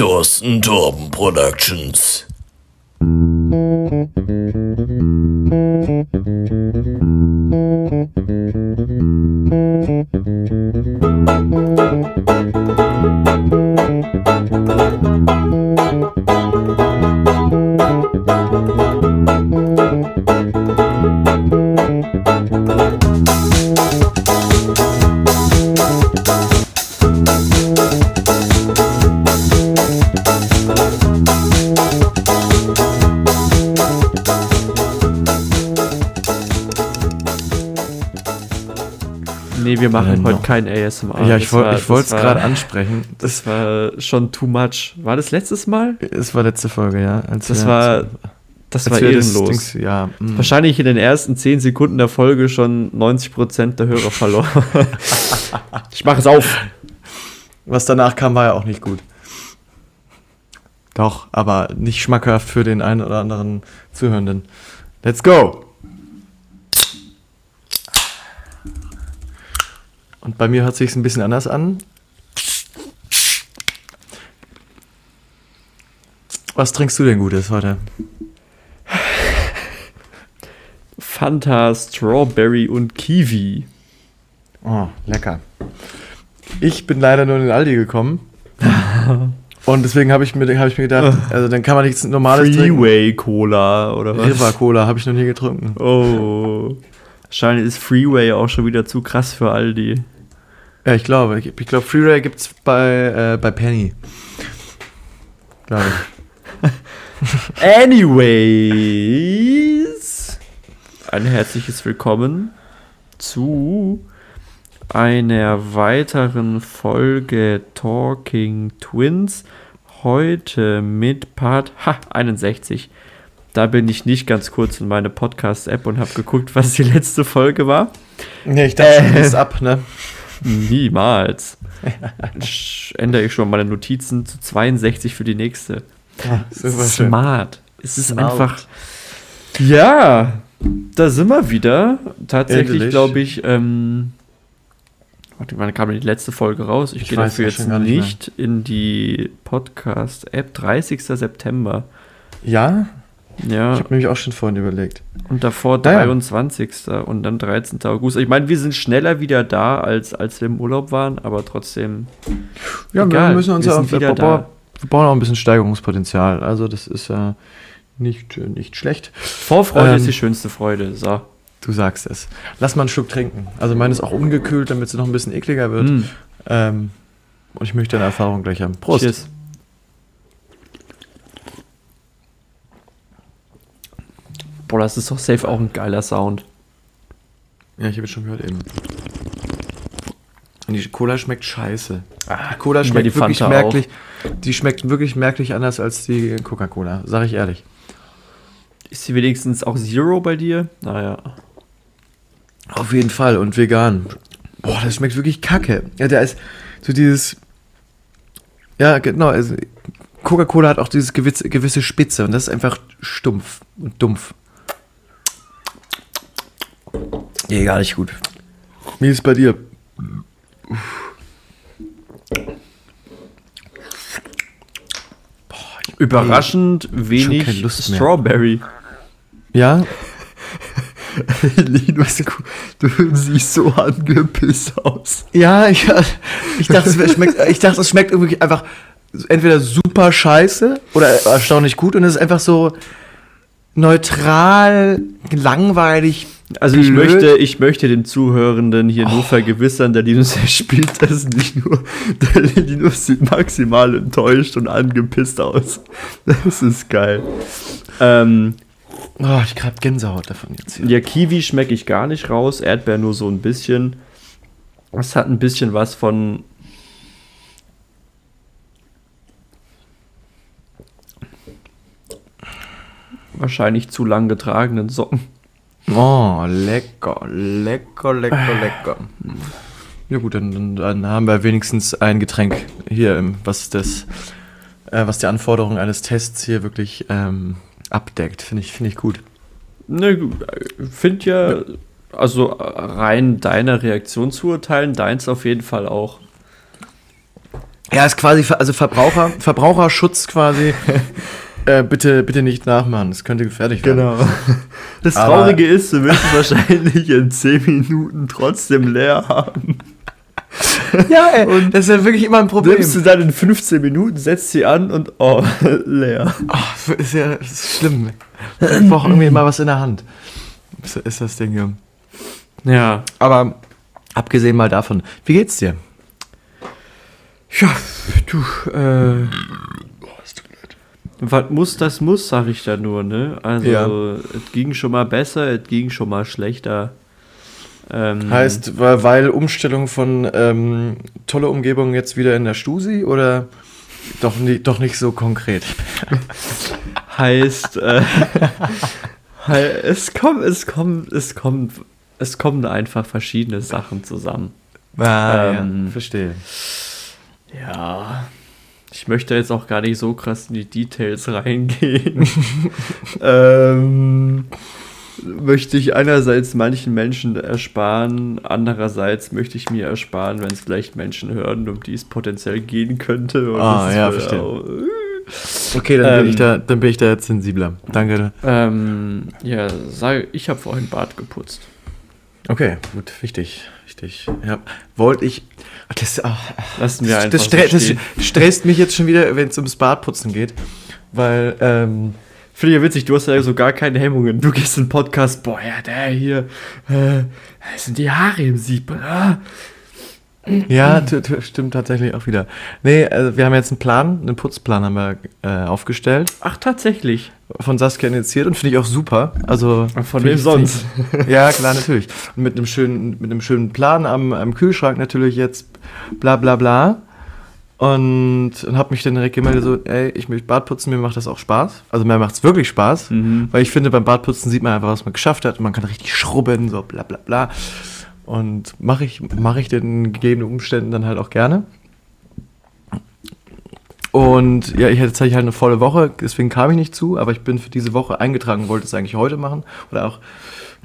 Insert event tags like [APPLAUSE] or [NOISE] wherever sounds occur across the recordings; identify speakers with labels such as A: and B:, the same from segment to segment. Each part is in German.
A: Thorsten Torben Productions.
B: Nee, wir machen heute kein ASMR.
C: ja, ich, woll, ich wollte es gerade ansprechen.
B: Das war schon too much. War das letztes Mal?
C: Es war letzte Folge, ja.
B: Das war, das war ehrenlos.
C: Ja, mm.
B: Wahrscheinlich in den ersten 10 Sekunden der Folge schon 90% der Hörer verloren. [LAUGHS] ich mache es auf.
C: Was danach kam, war ja auch nicht gut. Doch, aber nicht schmackhaft für den einen oder anderen Zuhörenden. Let's go! Und bei mir hört sich ein bisschen anders an. Was trinkst du denn Gutes heute?
B: Fanta, Strawberry und Kiwi.
C: Oh, lecker. Ich bin leider nur in den Aldi gekommen. [LAUGHS] Und deswegen habe ich, mir- hab ich mir gedacht, also dann kann man nichts normales trinken.
B: Freeway Cola oder was?
C: River Cola habe ich noch nie getrunken.
B: Oh. Wahrscheinlich ist Freeway auch schon wieder zu krass für Aldi.
C: Ja, ich glaube. Ich, ich glaube, Freeway gibt es bei, äh, bei Penny. Glaube ich. [LAUGHS]
B: Anyways, ein herzliches Willkommen zu einer weiteren Folge Talking Twins. Heute mit Part ha, 61. Da bin ich nicht ganz kurz in meine Podcast-App und habe geguckt, was die letzte Folge war.
C: Nee, ich dachte,
B: Äh.
C: äh. ist ab, ne?
B: Niemals. [LAUGHS] Ändere ich schon meine Notizen zu 62 für die nächste.
C: Super schön.
B: Smart. Es ist
C: Smart.
B: einfach. Ja, da sind wir wieder. Tatsächlich glaube ich, ähm, warte, wann kam die letzte Folge raus? Ich,
C: Ich
B: gehe dafür
C: ja
B: jetzt
C: nicht
B: nicht in die Podcast-App. 30. September.
C: Ja?
B: Ja,
C: Ich habe nämlich auch schon vorhin überlegt.
B: und davor
C: Naja.
B: 23. und dann 13. August. Ich meine, wir sind schneller wieder da, als, als wir im Urlaub waren, aber trotzdem.
C: Ja,
B: Egal,
C: wir müssen uns
B: wir
C: wir,
B: wieder da.
C: wir brauchen auch ein bisschen Steigerungspotenzial. Also das ist ja nicht, äh, nicht schlecht.
B: Vorfreude
C: Ähm,
B: ist die schönste Freude. So.
C: Du sagst es. Lass mal einen Schluck trinken. Also meine ist auch ungekühlt, damit sie noch ein bisschen ekliger wird.
B: Mm.
C: Ähm, und ich möchte deine Erfahrung gleich haben. Prost.
B: Cheers. Boah, das ist doch safe auch ein geiler Sound.
C: Ja, ich habe es schon gehört eben. Und die Cola schmeckt scheiße. die Cola schmeckt
B: die
C: wirklich
B: Fanta
C: merklich. Die schmeckt wirklich merklich anders als die Coca-Cola, sag ich ehrlich.
B: Ist sie wenigstens auch Zero bei dir? Naja.
C: Auf jeden Fall und vegan. Boah, das schmeckt wirklich kacke. Ja, da ist so dieses. Ja, genau. Also Coca-Cola hat auch dieses gewisse, gewisse Spitze und das ist einfach stumpf und dumpf. Nee, gar nicht gut. Wie ist es bei dir?
B: Überraschend wenig
C: keine Lust mehr.
B: Strawberry.
C: Ja? [LAUGHS]
B: Linus, du, du siehst so angepisst aus.
C: Ja, ich, ich, dachte, es schmeckt, ich dachte, es schmeckt irgendwie einfach entweder super scheiße oder erstaunlich gut und es ist einfach so neutral, langweilig.
B: Also ich
C: blöd.
B: möchte, ich möchte den Zuhörenden hier nur vergewissern, der Linus spielt das nicht nur. Der Linus sieht maximal enttäuscht und angepisst aus. Das ist geil. Ähm,
C: Oh, ich hab Gänsehaut davon jetzt hier.
B: Ja, Kiwi schmecke ich gar nicht raus, Erdbeer nur so ein bisschen. Es hat ein bisschen was von. Wahrscheinlich zu lang getragenen Socken.
C: Oh, lecker, lecker, lecker, lecker. Ja gut, dann, dann, dann haben wir wenigstens ein Getränk hier, was das, äh, was die Anforderungen eines Tests hier wirklich ähm, abdeckt. Finde ich, finde ich gut.
B: Ne, find ja, also rein deiner Reaktion zu urteilen, deins auf jeden Fall auch.
C: Ja, ist quasi, also Verbraucher, Verbraucherschutz quasi. [LAUGHS] äh, bitte, bitte nicht nachmachen, das könnte gefährlich werden.
B: Genau. [LAUGHS] Das
C: Aber-
B: Traurige ist, du wirst es wahrscheinlich in 10 Minuten trotzdem leer haben. [LAUGHS]
C: Ja, ey, das ist ja wirklich immer ein Problem.
B: Nimmst du dann in 15 Minuten, setzt sie an und oh, [LAUGHS] leer.
C: Ach, ist ja ist schlimm. Ich brauche irgendwie immer was in der Hand. Ist, ist das Ding hier.
B: Ja.
C: Aber abgesehen mal davon, wie geht's dir?
B: Ja, du, äh. Was muss, das muss, sag ich da nur, ne? Also,
C: Ja.
B: es ging schon mal besser, es ging schon mal schlechter. Ähm,
C: Heißt, weil, Umstellung von ähm, tolle Umgebung jetzt wieder in der Stusi oder doch, nie, doch nicht so konkret? [LAUGHS]
B: heißt, äh, [LAUGHS] es kommt, es kommt, es kommt, es kommen einfach verschiedene Sachen zusammen.
C: Ah,
B: Ähm,
C: ja, verstehe.
B: Ja, ich möchte jetzt auch gar nicht so krass in die Details reingehen. [LAUGHS] [LAUGHS] ähm, möchte ich einerseits manchen Menschen ersparen, andererseits möchte ich mir ersparen, wenn es vielleicht Menschen hören, um die es potenziell gehen könnte.
C: Ah, ja, verstehe.
B: auch-
C: Okay, dann, bin
B: Ähm,
C: ich da, dann bin ich da jetzt sensibler. Danke.
B: Ähm, ja, sag, ich habe vorhin Bart geputzt.
C: Okay, gut, wichtig. Wichtig. Ja, wollte ich. Das, ach,
B: Lassen wir
C: das,
B: so
C: stre das
B: stehen.
C: stresst mich jetzt schon wieder, wenn es ums Badputzen geht. Weil, ähm,
B: Finde ich ja witzig, du hast ja so gar keine Hemmungen. Du gehst in den Podcast, boah, ja, der hier, äh, das sind die Haare im Sieb. Ah.
C: Ja, stimmt tatsächlich auch wieder. Nee, also wir haben jetzt einen Plan, einen Putzplan haben wir äh, aufgestellt.
B: Ach, tatsächlich.
C: Von Saskia initiiert und finde ich auch super. Also
B: Von wem sonst? [LAUGHS]
C: Ja, klar, natürlich. Und mit einem schönen, mit einem schönen Plan am, am Kühlschrank natürlich jetzt bla bla bla. Und, und habe mich dann direkt gemeldet, so, ey, ich möchte Bad putzen, mir macht das auch Spaß. Also mir macht es wirklich Spaß.
B: Mhm.
C: Weil ich finde, beim Badputzen sieht man einfach, was man geschafft hat und man kann richtig schrubben, so bla bla bla. Und mache ich, mach ich den gegebenen Umständen dann halt auch gerne. Und ja, ich hatte tatsächlich halt eine volle Woche, deswegen kam ich nicht zu, aber ich bin für diese Woche eingetragen, wollte es eigentlich heute machen oder auch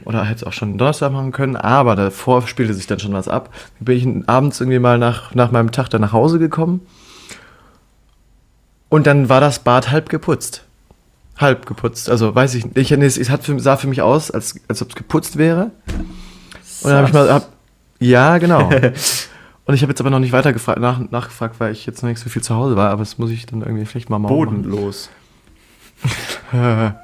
C: oder hätte es auch schon Donnerstag machen können, aber davor spielte sich dann schon was ab. Dann bin ich abends irgendwie mal nach, nach meinem Tag dann nach Hause gekommen und dann war das Bad halb geputzt. Halb geputzt, also weiß ich nicht. Es hat für, sah für mich aus, als, als ob es geputzt wäre. Und dann habe ich mal, hab, ja, genau. [LAUGHS] Und ich habe jetzt aber noch nicht weiter gefragt, nach, nachgefragt, weil ich jetzt noch nicht so viel zu Hause war, aber das muss ich dann irgendwie vielleicht mal machen.
B: Bodenlos. [LAUGHS]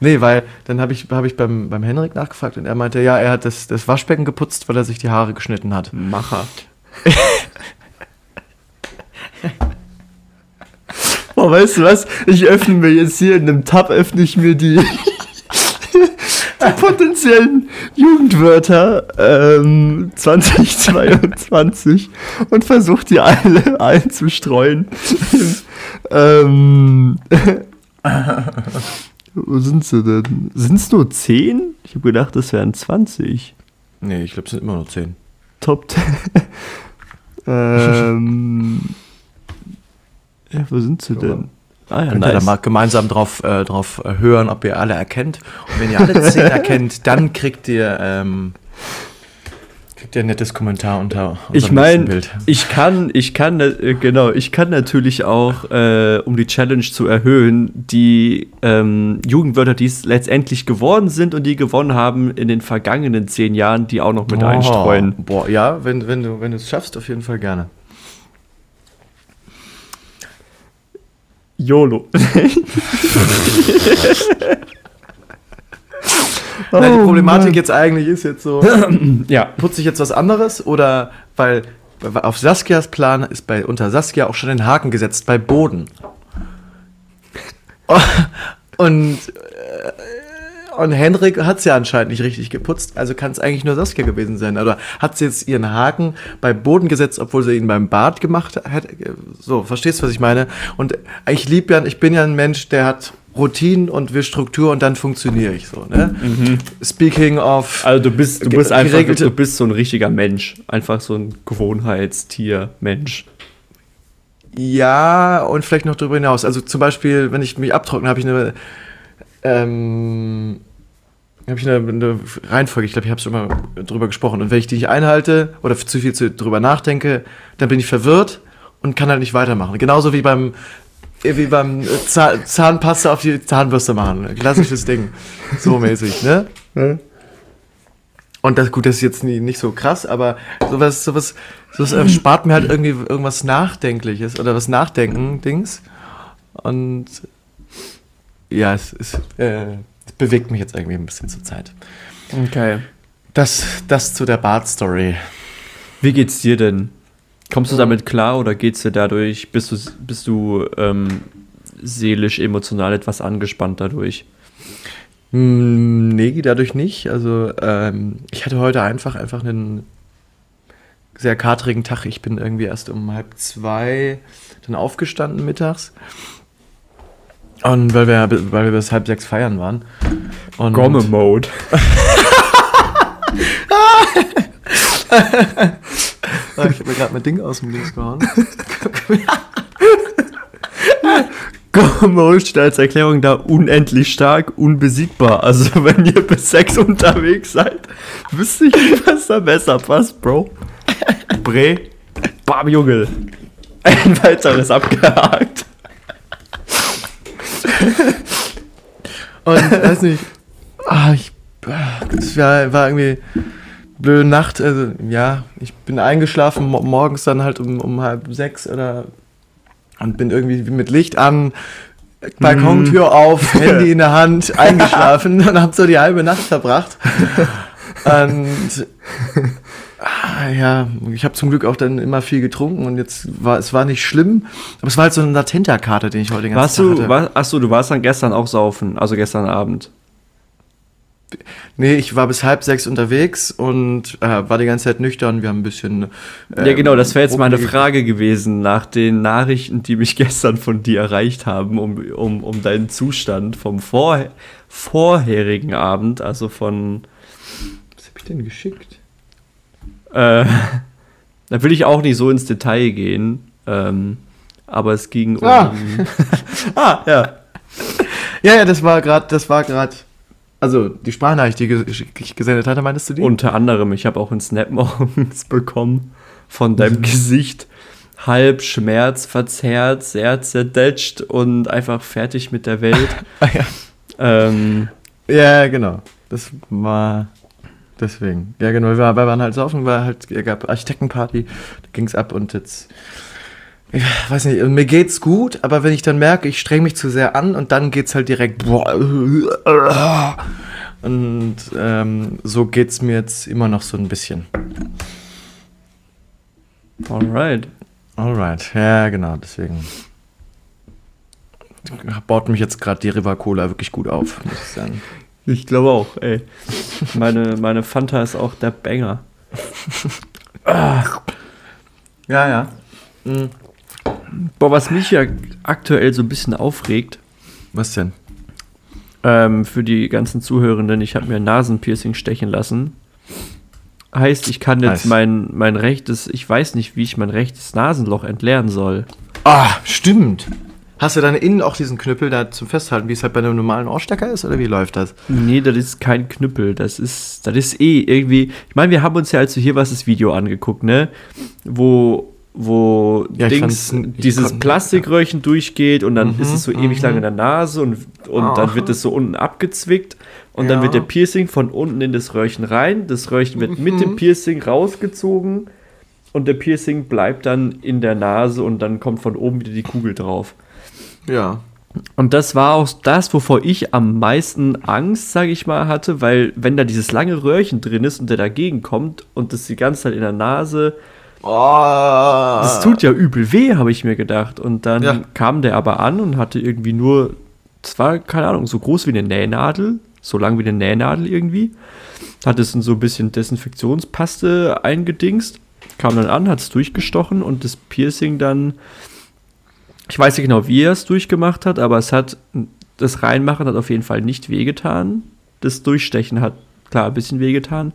C: Nee, weil dann habe ich, hab ich beim, beim Henrik nachgefragt und er meinte, ja, er hat das, das Waschbecken geputzt, weil er sich die Haare geschnitten hat.
B: Macher. [LAUGHS] oh, weißt du was? Ich öffne mir jetzt hier in einem Tab, öffne ich mir die, [LAUGHS] die potenziellen Jugendwörter ähm, 2022 und versuche die alle [LAUGHS] einzustreuen. [LAUGHS] ähm, wo sind sie denn? Sind es nur 10? Ich habe gedacht, es wären 20.
C: Nee, ich glaube, es sind immer nur zehn.
B: Top 10. ähm, ja, wo sind sie denn? Ah ja,
C: Könnt ihr da mal gemeinsam drauf, äh, drauf äh, hören, ob ihr alle erkennt. Und wenn ihr alle zehn [LAUGHS] erkennt, dann kriegt ihr, ähm, kriegt ihr ein nettes Kommentar unter
B: Ich meine,
C: Bild.
B: ich kann, ich kann, äh, genau, ich kann natürlich auch, äh, um die Challenge zu erhöhen, die ähm, Jugendwörter, die es letztendlich geworden sind und die gewonnen haben in den vergangenen zehn Jahren, die auch noch mit einstreuen.
C: Oh, Boah, ja, wenn, wenn du wenn du es schaffst, auf jeden Fall gerne.
B: YOLO. [LAUGHS]
C: Nein, die
B: Oh,
C: Problematik
B: Mann.
C: jetzt eigentlich ist jetzt so, [CLEARS THROAT]
B: Ja,
C: putze ich jetzt was anderes oder weil weil auf Saskias Plan ist bei unter Saskia auch schon ein Haken gesetzt bei Boden. [LAUGHS] Und äh, und Henrik hat es ja anscheinend nicht richtig geputzt, also kann es eigentlich nur Saskia gewesen sein. Oder hat sie jetzt ihren Haken bei Boden gesetzt, obwohl sie ihn beim Bad gemacht hat? So, verstehst du, was ich meine? Und ich lieb ja, ich bin ja ein Mensch, der hat Routinen und will Struktur und dann funktioniere ich so. Ne? Speaking of
B: also du bist, du bist einfach, du bist so ein richtiger Mensch. Einfach so ein Gewohnheitstier, Mensch.
C: Ja, und vielleicht noch darüber hinaus. Also zum Beispiel, wenn ich mich abtrockne, habe ich eine, ähm, habe ich eine, eine Reihenfolge. Ich glaube, ich habe schon mal drüber gesprochen. Und wenn ich die nicht einhalte oder zu viel zu, drüber nachdenke, dann bin ich verwirrt und kann halt nicht weitermachen. Genauso wie beim wie beim Zahn Zahnpasta auf die Zahnbürste machen. Klassisches Ding. [LAUGHS] So mäßig, ne? Und das, gut, das ist jetzt nie, nicht so krass, aber sowas, sowas, sowas erspart mir halt irgendwie irgendwas Nachdenkliches oder was Nachdenken-Dings. Und ja, es, es, äh, bewegt mich jetzt irgendwie ein bisschen zur Zeit.
B: Okay.
C: Das, das zu der Bart-Story.
B: Wie geht's dir denn? Kommst du damit klar oder geht's dir dadurch, bist du, bist du ähm, seelisch, emotional etwas angespannt dadurch?
C: Mm, Nee, dadurch nicht. Also ähm, ich hatte heute einfach einfach einen sehr katrigen Tag. Ich bin irgendwie erst um halb zwei dann aufgestanden mittags. Und weil wir, weil wir bis halb sechs feiern waren. Und
B: Gomme-Mode.
C: Ah, ich habe mir gerade mein Ding aus dem Dings gehauen. [LAUGHS]
B: Gomme-Mode steht als Erklärung da unendlich stark, unbesiegbar. Also wenn ihr bis sechs unterwegs seid, ich nicht, was da besser passt, Bro. Bre, bam, Junge. Ein weiteres abgehakt.
C: Und weiß nicht. Ah, ich, das war, war irgendwie blöde Nacht. Also ja, ich bin eingeschlafen mo morgens dann halt um, um halb sechs oder und bin irgendwie mit Licht an, Balkontür auf, Handy in der Hand, [LAUGHS] eingeschlafen und habe so die halbe Nacht verbracht. Und [LAUGHS] ah, ja, ich habe zum Glück auch dann immer viel getrunken und jetzt war es war nicht schlimm, aber es war halt so eine Latenta-Karte, den ich heute den ganzen
B: Warst
C: Tag
B: du,
C: hatte.
B: war, achso, du warst dann gestern auch saufen, also gestern Abend.
C: Nee, ich war bis halb sechs unterwegs und äh, war die ganze Zeit nüchtern. Wir haben ein bisschen.
B: ja, genau, das wäre jetzt meine Frage gewesen, nach den Nachrichten, die mich [LAUGHS] gestern von dir erreicht haben, um, um, um deinen Zustand vom vor, vorherigen Abend, also von.
C: Was hab ich denn geschickt?
B: Äh, [LAUGHS] da will ich auch nicht so ins Detail gehen, ähm, aber es ging um.
C: Ah. [LAUGHS]
B: ah, ja.
C: Ja, ja, das war gerade, das war gerade. Also die Sprachnachricht, die ich gesendet hatte, meintest du die?
B: Unter anderem, ich habe auch einen Snap [LAUGHS] morgens bekommen von deinem Gesicht. Halb schmerzverzerrt, sehr zerdetscht und einfach fertig mit der Welt.
C: Ah, ja.
B: ähm,
C: ja, genau. Das war deswegen. Ja, genau. Wir, waren halt saufen, war halt, es gab Architektenparty, da ging's ab und jetzt. Ich weiß nicht, mir geht's gut, aber wenn ich dann merke, ich streng mich zu sehr an und dann geht's halt direkt. Und ähm, so geht's mir jetzt immer noch so ein bisschen.
B: alright.
C: Alright, ja, genau, deswegen. Baut mich jetzt gerade die River Cola wirklich gut auf, muss ich sagen.
B: Ich glaube auch, ey. Meine, meine Fanta ist auch der Banger.
C: Ja, ja. Mhm.
B: Boah, was mich ja aktuell so ein bisschen aufregt,
C: Was denn?
B: ähm, für die ganzen Zuhörenden, ich habe mir ein Nasenpiercing stechen lassen. Heißt, ich kann jetzt
C: Nice.
B: mein, mein rechtes, ich weiß nicht, wie ich mein rechtes Nasenloch entleeren soll.
C: Ah, stimmt. Hast du dann innen auch diesen Knüppel da zum Festhalten, wie es halt bei einem normalen Ohrstecker ist, oder wie läuft das?
B: Nee, das ist kein Knüppel. Das ist, das ist eh irgendwie. Ich meine, wir haben uns ja, als du hier warst, das Video angeguckt, ne? Wo, wo
C: Ja,
B: Dings, dieses Plastikröhrchen durchgeht und dann
C: Mhm,
B: ist es so ewig
C: mhm.
B: lang in der Nase und, und
C: Aha.
B: dann wird es so unten abgezwickt und dann
C: Ja.
B: wird der Piercing von unten in das Röhrchen rein. Das Röhrchen wird mit
C: Mhm.
B: dem Piercing rausgezogen und der Piercing bleibt dann in der Nase und dann kommt von oben wieder die Kugel drauf.
C: Ja.
B: Und das war auch das, wovor ich am meisten Angst, sage ich mal, hatte, weil wenn da dieses lange Röhrchen drin ist und der dagegen kommt und das die ganze Zeit in der Nase,
C: Oh,
B: das tut ja übel weh, habe ich mir gedacht. Und dann
C: Ja.
B: kam der aber an und hatte irgendwie nur, das war, keine Ahnung, so groß wie eine Nähnadel, so lang wie eine Nähnadel irgendwie. Hat es in so ein bisschen Desinfektionspaste eingedingst, kam dann an, hat es durchgestochen und das Piercing dann, ich weiß nicht genau, wie er es durchgemacht hat, aber es hat, das Reinmachen hat auf jeden Fall nicht wehgetan. Das Durchstechen hat klar ein bisschen wehgetan.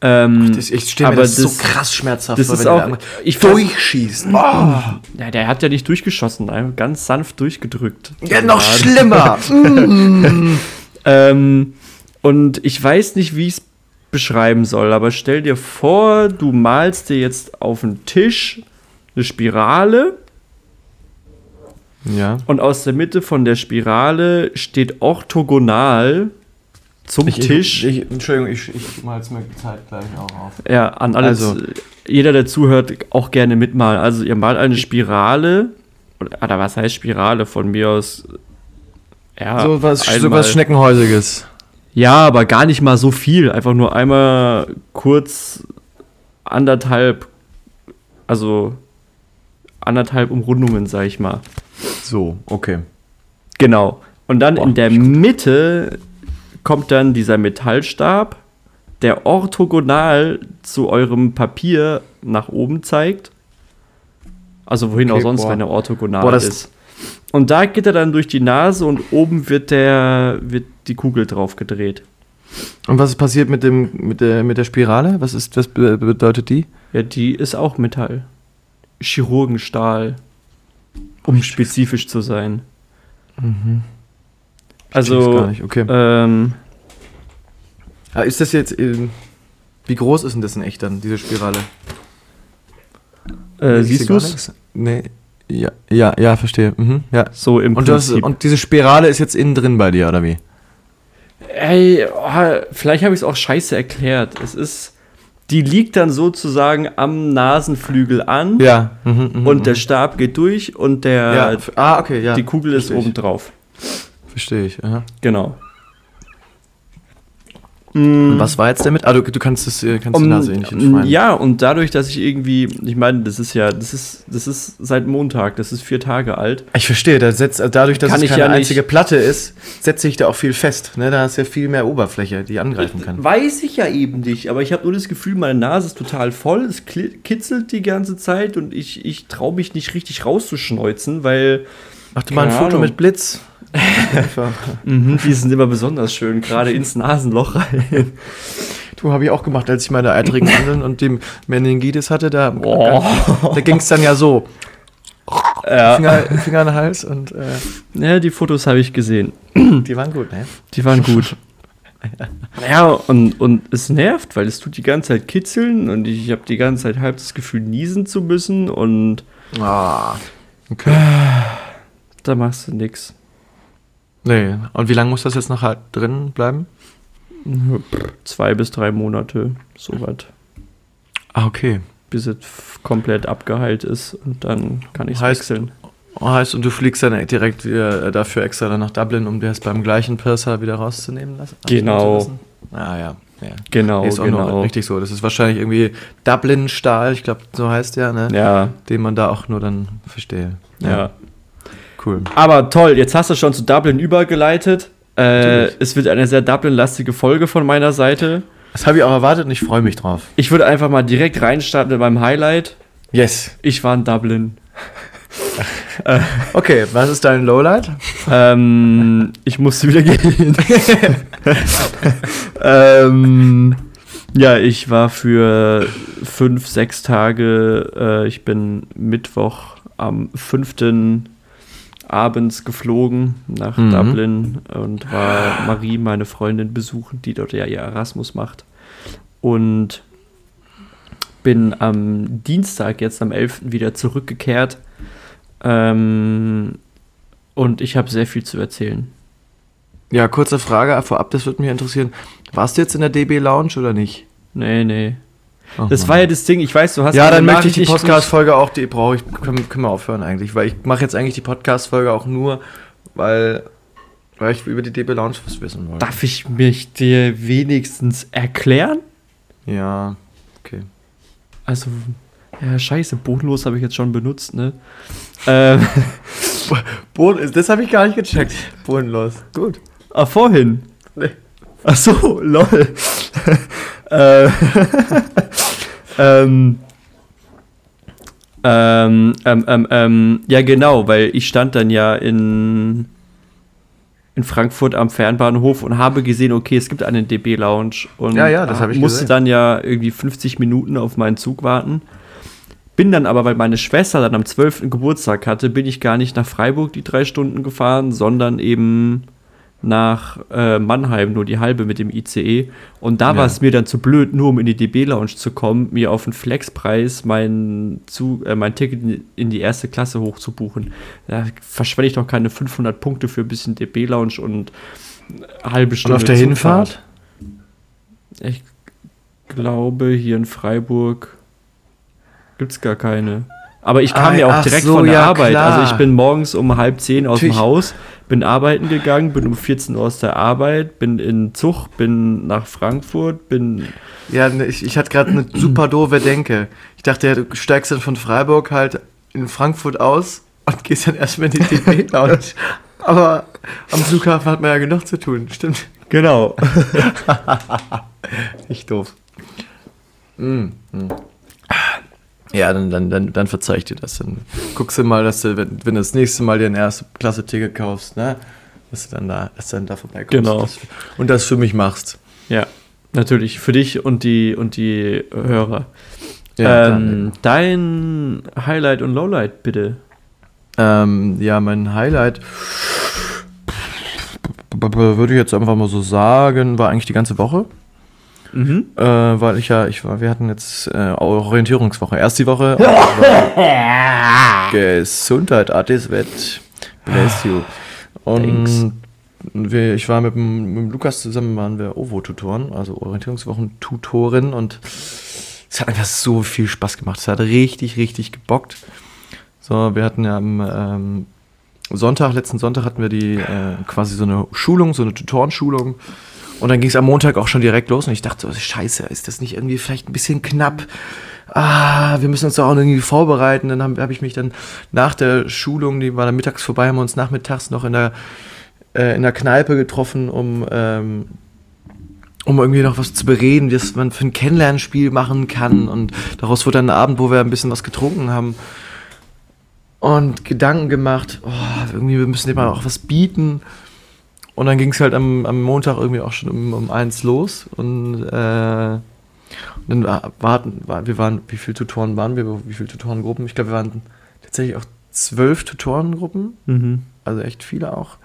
B: Ähm,
C: Das, ich stelle mir
B: aber
C: das, so
B: das-
C: krass schmerzhaft
B: das
C: vor,
B: ist
C: wenn der
B: auch-
C: einmal
B: ich-
C: durchschießt. Oh.
B: ja, der hat ja nicht durchgeschossen, ganz sanft durchgedrückt.
C: Ja, noch schlimmer. [LAUGHS]
B: Ähm, und ich weiß nicht, wie ich es beschreiben soll, aber stell dir vor, du malst dir jetzt auf den Tisch eine Spirale
C: Ja.
B: und aus der Mitte von der Spirale steht orthogonal zum
C: Ich,
B: Tisch.
C: Ich, ich, Entschuldigung, ich, ich mal jetzt mir die Zeit gleich auch auf.
B: Ja, an alle,
C: Also-
B: jeder, der zuhört, auch gerne mitmalen. Also ihr malt eine Spirale, oder, oder was heißt Spirale von mir aus? Ja,
C: so was, so was Schneckenhäusiges.
B: Ja, aber gar nicht mal so viel. Einfach nur einmal kurz anderthalb, also anderthalb Umrundungen, sag ich mal.
C: So, okay.
B: Genau. Und dann
C: Boah,
B: in der Mitte kommt dann dieser Metallstab, der orthogonal zu eurem Papier nach oben zeigt. Also wohin
C: Okay,
B: auch sonst,
C: boah.
B: wenn er orthogonal
C: Boah,
B: ist. Und da geht er dann durch die Nase und oben wird der wird die Kugel drauf gedreht.
C: Und was ist passiert mit, dem, mit, der, mit der Spirale? Was, ist, was be- bedeutet die?
B: Ja, die ist auch Metall. Chirurgenstahl. Um spezifisch zu sein.
C: Check's
B: Also,
C: gar nicht. Okay.
B: ähm,
C: Ah, ist das jetzt. ähm, wie groß ist denn das in echt dann, diese Spirale?
B: äh,
C: Ich
B: siehst du es?
C: Nee. Ja, ja, ja, verstehe. Mhm, ja.
B: So im
C: Und, das, und diese Spirale ist jetzt innen drin bei dir, oder wie?
B: Ey, oh, vielleicht habe ich es auch scheiße erklärt. Es ist, die liegt dann sozusagen am Nasenflügel an
C: Ja. Mhm, mhm,
B: und
C: mhm.
B: der Stab geht durch und der,
C: ja. Ah, okay, ja.
B: die Kugel ist
C: Verstehe ich.
B: oben drauf.
C: Verstehe ich. Aha.
B: Genau.
C: Und was war jetzt damit? Ah, du, du kannst, das, äh, kannst die Nase nicht entschweinen.
B: ja, und dadurch, dass ich irgendwie, ich meine, das ist ja, das ist, das ist seit Montag, das ist vier Tage alt.
C: Ich verstehe, da setzt, dadurch, dass
B: Kann
C: es
B: ich
C: keine
B: ja
C: einzige Platte ist, setzt sich da auch viel fest. Ne? Da hast du ja viel mehr Oberfläche, die angreifen kann.
B: Weiß ich ja eben nicht, aber ich habe nur das Gefühl, meine Nase ist total voll, es kitzelt die ganze Zeit und ich, ich traue mich nicht richtig rauszuschneuzen, weil
C: Mach dir mal ein Foto
B: Ahnung.
C: mit Blitz.
B: Mhm, die sind immer besonders schön, gerade ins Nasenloch rein.
C: Du habe ich auch gemacht, als ich meine eitrigen Mandeln und dem Meningitis hatte. Da,
B: Oh.
C: da ging es dann ja so.
B: Ja.
C: Finger, Finger in den Hals und äh,
B: ja, die Fotos habe ich gesehen.
C: die waren gut, ne?
B: Die waren gut. Ja, und, und es nervt, weil es tut die ganze Zeit kitzeln und ich habe die ganze Zeit halb das Gefühl, niesen zu müssen und
C: Ah. Okay.
B: da machst du nix.
C: Nee. Und wie lange muss das jetzt noch halt drin bleiben?
B: Zwei bis drei Monate, soweit,
C: Ah, okay.
B: bis es komplett abgeheilt ist und dann kann ich es wechseln.
C: Heißt, und du fliegst dann direkt wieder äh, dafür extra dann nach Dublin, um dir das beim gleichen Piercer wieder rauszunehmen lassen?
B: Genau.
C: lassen? Ah, ja. ja.
B: Genau,
C: Nee, ist auch noch
B: genau.
C: richtig so. Das ist wahrscheinlich irgendwie Dublin-Stahl, ich glaube, so heißt der, ne?
B: Ja,
C: Den man da auch nur dann verstehe.
B: ja,
C: Cool.
B: Aber toll, jetzt hast du schon zu Dublin übergeleitet. Äh, es wird eine sehr Dublin-lastige Folge von meiner Seite.
C: Das habe ich auch erwartet und ich freue mich drauf.
B: Ich würde einfach mal direkt reinstarten mit meinem Highlight.
C: Yes.
B: Ich war in Dublin. [LAUGHS]
C: Okay, was ist dein Lowlight?
B: ähm, ich musste wieder gehen. [LAUGHS] ähm, ja, ich war für fünf, sechs Tage. Äh, ich bin Mittwoch am 5. abends geflogen nach
C: Mhm.
B: Dublin und war Marie, meine Freundin, besuchen, die dort ja ihr Erasmus macht. Und bin am Dienstag, jetzt am 11. wieder zurückgekehrt. Ähm, und ich habe sehr viel zu erzählen.
C: Ja, kurze Frage vorab, das würde mich interessieren. Warst du jetzt in der DB Lounge oder nicht?
B: Nee, nee.
C: Oh,
B: Das
C: Mann.
B: war ja das Ding, ich weiß, du hast
C: Ja, dann möchte ich die Podcast-Folge auch, die brauche ich, können, können wir aufhören eigentlich, weil ich mache jetzt eigentlich die Podcast-Folge auch nur, weil, weil ich über die DB Lounge was wissen wollte.
B: Darf ich mich dir wenigstens erklären?
C: Ja, okay.
B: Also, ja, scheiße, bodenlos habe ich jetzt schon benutzt, ne? Ähm, [LAUGHS]
C: Boden, das habe ich gar nicht gecheckt. Bodenlos. Gut.
B: ah, vorhin.
C: Nee.
B: Ach so, lol. Äh, [LAUGHS] ähm, ähm, ähm, ähm, ähm, ja, genau, weil ich stand dann ja in, in Frankfurt am Fernbahnhof und habe gesehen, okay, es gibt einen DB-Lounge und
C: Ja, ja,
B: musste
C: gesehen.
B: dann ja irgendwie 50 Minuten auf meinen Zug warten. Bin dann aber, weil meine Schwester dann am 12. Geburtstag hatte, bin ich gar nicht nach Freiburg die drei Stunden gefahren, sondern eben nach äh, Mannheim, nur die halbe mit dem ICE. Und da
C: Ja.
B: war es mir dann zu blöd, nur um in die DB-Lounge zu kommen, mir auf den Flexpreis mein, Zug, äh, mein Ticket in- die erste Klasse hochzubuchen. Da verschwende ich doch keine 500 Punkte für ein bisschen DB-Lounge und halbe
C: Und
B: Stunde
C: auf der
B: Zugfahrt.
C: Hinfahrt?
B: Ich glaube, hier in Freiburg gibt es gar keine. Aber ich kam
C: Ah,
B: ja auch direkt
C: so,
B: von der
C: ja,
B: Arbeit.
C: klar.
B: Also ich bin morgens um halb zehn aus dem
C: Natürlich.
B: Haus, bin arbeiten gegangen, bin um 14 Uhr aus der Arbeit, bin in Zug, bin nach Frankfurt, bin.
C: Ja, ne, ich, ich hatte gerade eine [CLEARS THROAT] super doofe Denke. Ich dachte, ja, du steigst dann von Freiburg halt in Frankfurt aus und gehst dann erstmal in die [LAUGHS] DB-Lounge. Aber am Flughafen hat man ja genug zu tun, stimmt.
B: Genau. [LAUGHS]
C: Nicht doof. Mm, mm. Ja, dann, dann, dann, dann verzeih ich dir das. Dann guckst du mal, dass du, wenn, wenn du das nächste Mal dir ein erste Klasse-Ticket kaufst, ne, dass du dann da, dass du dann da vorbeikommst.
B: Genau.
C: Das, und das für mich machst.
B: Ja, natürlich. Für dich und die, und die Hörer.
C: Ja,
B: ähm, dein Highlight und Lowlight, bitte.
C: Ähm, ja, mein Highlight würde ich jetzt einfach mal so sagen, war eigentlich die ganze Woche.
B: Mhm.
C: Äh, weil ich ja, ich war, wir hatten jetzt äh, Orientierungswoche. Erst die Woche. [LAUGHS] Gesundheit, Artis Wett. Bless you.
B: Thanks.
C: Und wir, ich war mit dem, mit dem Lukas zusammen, waren wir OVO-Tutoren, also Orientierungswochen-Tutorin und es hat einfach so viel Spaß gemacht. Es hat richtig, richtig gebockt. So, wir hatten ja am ähm, Sonntag, letzten Sonntag hatten wir die äh, quasi so eine Schulung, so eine Tutorenschulung. Und dann ging es am Montag auch schon direkt los und ich dachte so, scheiße, ist das nicht irgendwie vielleicht ein bisschen knapp? Ah, wir müssen uns doch auch irgendwie vorbereiten. Dann habe hab ich mich dann nach der Schulung, die war dann mittags vorbei, haben wir uns nachmittags noch in der, äh, in der Kneipe getroffen, um, ähm, um irgendwie noch was zu bereden, was man für ein Kennenlernspiel machen kann. Und daraus wurde dann ein Abend, wo wir ein bisschen was getrunken haben und Gedanken gemacht, oh, irgendwie, wir müssen mal auch was bieten. Und dann ging es halt am, am Montag irgendwie auch schon um, um eins los. Und, äh, und dann war- warten, war, wir waren, wie viele Tutoren waren wir, wie viele Tutorengruppen? Ich glaube, wir waren tatsächlich auch zwölf Tutorengruppen,
B: Mhm.
C: also echt viele auch.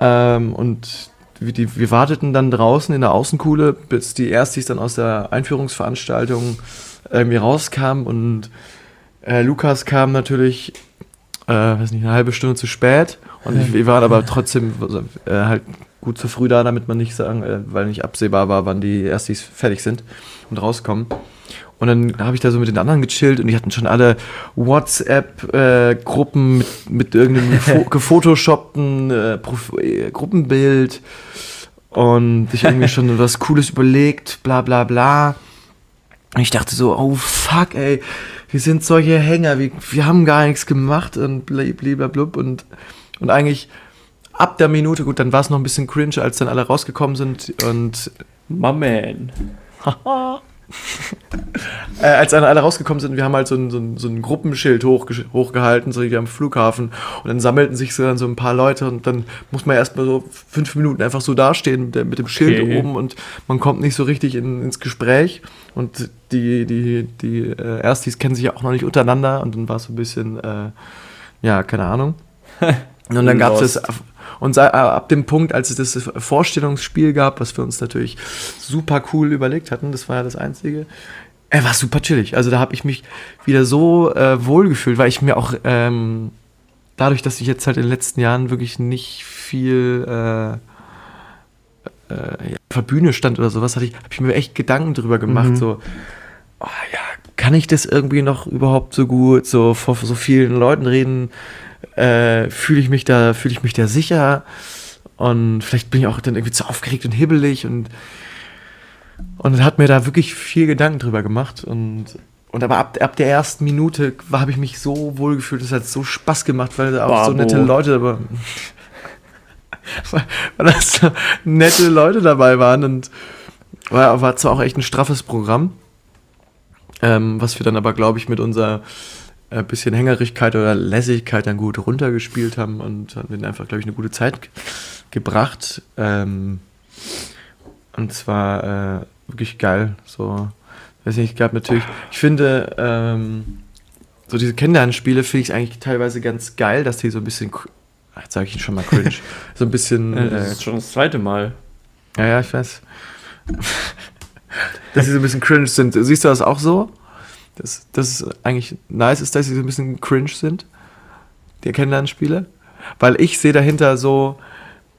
C: Ähm, und wir, die, wir warteten dann draußen in der Außenkuhle, bis die Erstis dann aus der Einführungsveranstaltung irgendwie rauskamen und äh, Lukas kam natürlich, äh, weiß nicht, eine halbe Stunde zu spät und ich, wir waren aber trotzdem also, äh, halt gut zu früh da, damit man nicht sagen, äh, weil nicht absehbar war, wann die Erstis fertig sind und rauskommen. Und dann habe ich da so mit den anderen gechillt und die hatten schon alle WhatsApp-Gruppen mit, mit irgendeinem [LAUGHS] fo gefotoshoppten äh, äh, Gruppenbild und sich irgendwie [LAUGHS] schon was Cooles überlegt, bla bla bla. Und ich dachte so, oh fuck, ey, wir sind solche Hänger, wir, wir haben gar nichts gemacht und blablabla und, und eigentlich ab der Minute, gut, dann war es noch ein bisschen cringe, als dann alle rausgekommen sind und
B: My man. [LAUGHS] [LAUGHS]
C: äh, als dann alle rausgekommen sind, wir haben halt so ein, so ein, so ein Gruppenschild hochge hochgehalten, so wie am Flughafen. Und dann sammelten sich so dann so ein paar Leute und dann muss man erstmal so fünf Minuten einfach so dastehen mit, mit dem Schild
B: Okay.
C: oben und man kommt nicht so richtig in, ins Gespräch. Und die, die, die äh, Erstis kennen sich ja auch noch nicht untereinander und dann war es so ein bisschen, äh, ja, keine Ahnung. [LAUGHS] Und dann gab es und äh, ab dem Punkt, als es das Vorstellungsspiel gab, was wir uns natürlich super cool überlegt hatten, das war ja das Einzige, er war super chillig. Also da habe ich mich wieder so äh, wohl gefühlt, weil ich mir auch ähm, dadurch, dass ich jetzt halt in den letzten Jahren wirklich nicht viel äh, äh, ja, auf der Bühne stand oder sowas, hatte ich, habe ich mir echt Gedanken drüber gemacht,
B: Mhm.
C: so, oh ja, kann ich das irgendwie noch überhaupt so gut, so vor so vielen Leuten reden? Äh, fühle ich mich da, fühle ich mich da sicher? Und vielleicht bin ich auch dann irgendwie zu aufgeregt und hibbelig und und hat mir da wirklich viel Gedanken drüber gemacht und und aber ab, ab der ersten Minute habe ich mich so wohl gefühlt, es hat so Spaß gemacht, weil da auch so
B: Bravo.
C: nette Leute dabei [LAUGHS] weil weil da so nette Leute dabei waren und war, war zwar auch echt ein straffes Programm, ähm, was wir dann aber, glaube ich, mit unserer äh, bisschen Hängerigkeit oder Lässigkeit dann gut runtergespielt haben und haben denen einfach, glaube ich, eine gute Zeit ge- gebracht. Ähm, und zwar äh, wirklich geil. So, weiß nicht, gab natürlich, ich finde, ähm, so diese Kennenlernspiele finde ich eigentlich teilweise ganz geil, dass die so ein bisschen jetzt sage ich ihn schon mal cringe, [LAUGHS] so ein bisschen.
B: Äh, das
C: Äh,
B: ist schon das zweite Mal.
C: ja, ja, ich weiß. [LAUGHS] dass sie so ein bisschen cringe sind. Siehst du das auch so? Dass das eigentlich nice ist, dass sie so ein bisschen cringe sind? Die Kennenlernspiele? Weil ich sehe dahinter so,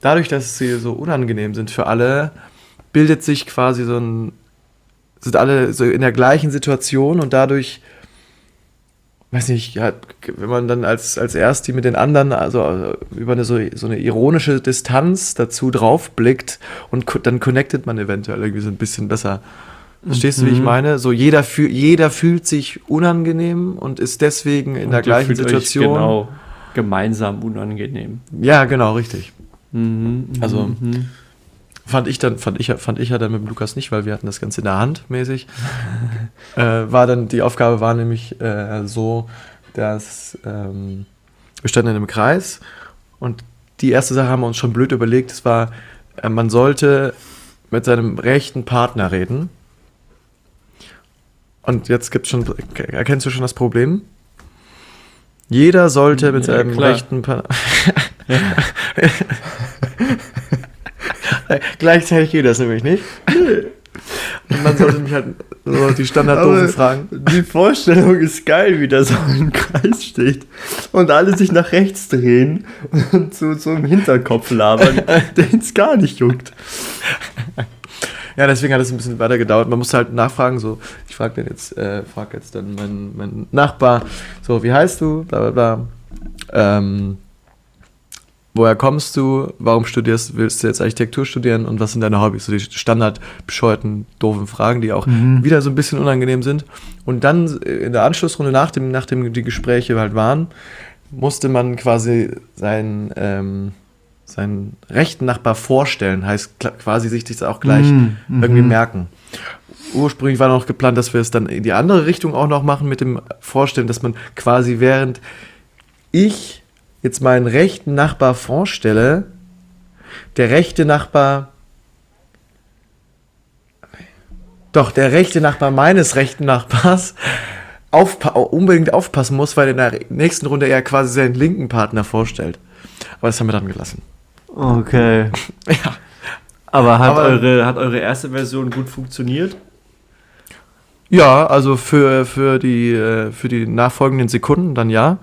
C: dadurch, dass sie so unangenehm sind für alle, bildet sich quasi so ein, sind alle so in der gleichen Situation und dadurch, weiß nicht, ja, wenn man dann als, als erst die mit den anderen, also äh, über eine so, so eine ironische Distanz dazu drauf blickt und dann connectet man eventuell irgendwie so ein bisschen besser. Verstehst du, wie ich
B: Mhm.
C: meine? So jeder, fühl, jeder fühlt sich unangenehm und ist deswegen in
B: Und
C: der gleichen Situation.
B: Genau, gemeinsam unangenehm.
C: Ja, genau, richtig.
B: Mhm,
C: Also-
B: mhm.
C: Fand ich dann, fand ich, fand ich ja dann mit dem Lukas nicht, weil wir hatten das Ganze in der Hand mäßig. [LAUGHS] äh, war dann, die Aufgabe war nämlich äh, so, dass ähm, wir standen in einem Kreis und die erste Sache haben wir uns schon blöd überlegt, es war, äh, man sollte mit seinem rechten Partner reden. Und jetzt gibt schon, erkennst du schon das Problem? Jeder sollte mit
B: Ja,
C: seinem
B: klar.
C: rechten Partner. [LAUGHS] Gleichzeitig geht das nämlich nicht. Und man sollte mich halt so die standarddoofen
B: Aber-
C: Fragen.
B: Die Vorstellung ist geil, wie da so ein Kreis steht und alle sich nach rechts drehen und so, so im Hinterkopf labern, [LAUGHS] den es gar nicht juckt.
C: Ja, deswegen hat es ein bisschen weiter gedauert. Man musste halt nachfragen, so, ich frage dann jetzt, äh, frag jetzt dann meinen meinen Nachbar, so, wie heißt du? Bla bla bla. Ähm, woher kommst du? Warum studierst, willst du jetzt Architektur studieren und was sind deine Hobbys? So die standard bescheuerten, doofen Fragen, die auch wieder so ein bisschen unangenehm sind. Und dann in der Anschlussrunde, nach dem, nachdem die Gespräche halt waren, musste man quasi seinen, ähm, seinen rechten Nachbar vorstellen, heißt quasi sich das auch gleich
B: Mhm,
C: irgendwie merken. Ursprünglich war noch geplant, dass wir es dann in die andere Richtung auch noch machen mit dem Vorstellen, dass man quasi während ich jetzt meinen rechten Nachbar vorstelle, der rechte Nachbar doch der rechte Nachbar meines rechten Nachbars aufpa unbedingt aufpassen muss, weil in der nächsten Runde er quasi seinen linken Partner vorstellt. Aber das haben wir dann gelassen.
B: Okay. [LAUGHS]
C: Ja.
B: Aber hat,
C: Aber-
B: eure, hat eure erste Version gut funktioniert?
C: Ja, also für, für, die, äh, für die nachfolgenden Sekunden dann ja.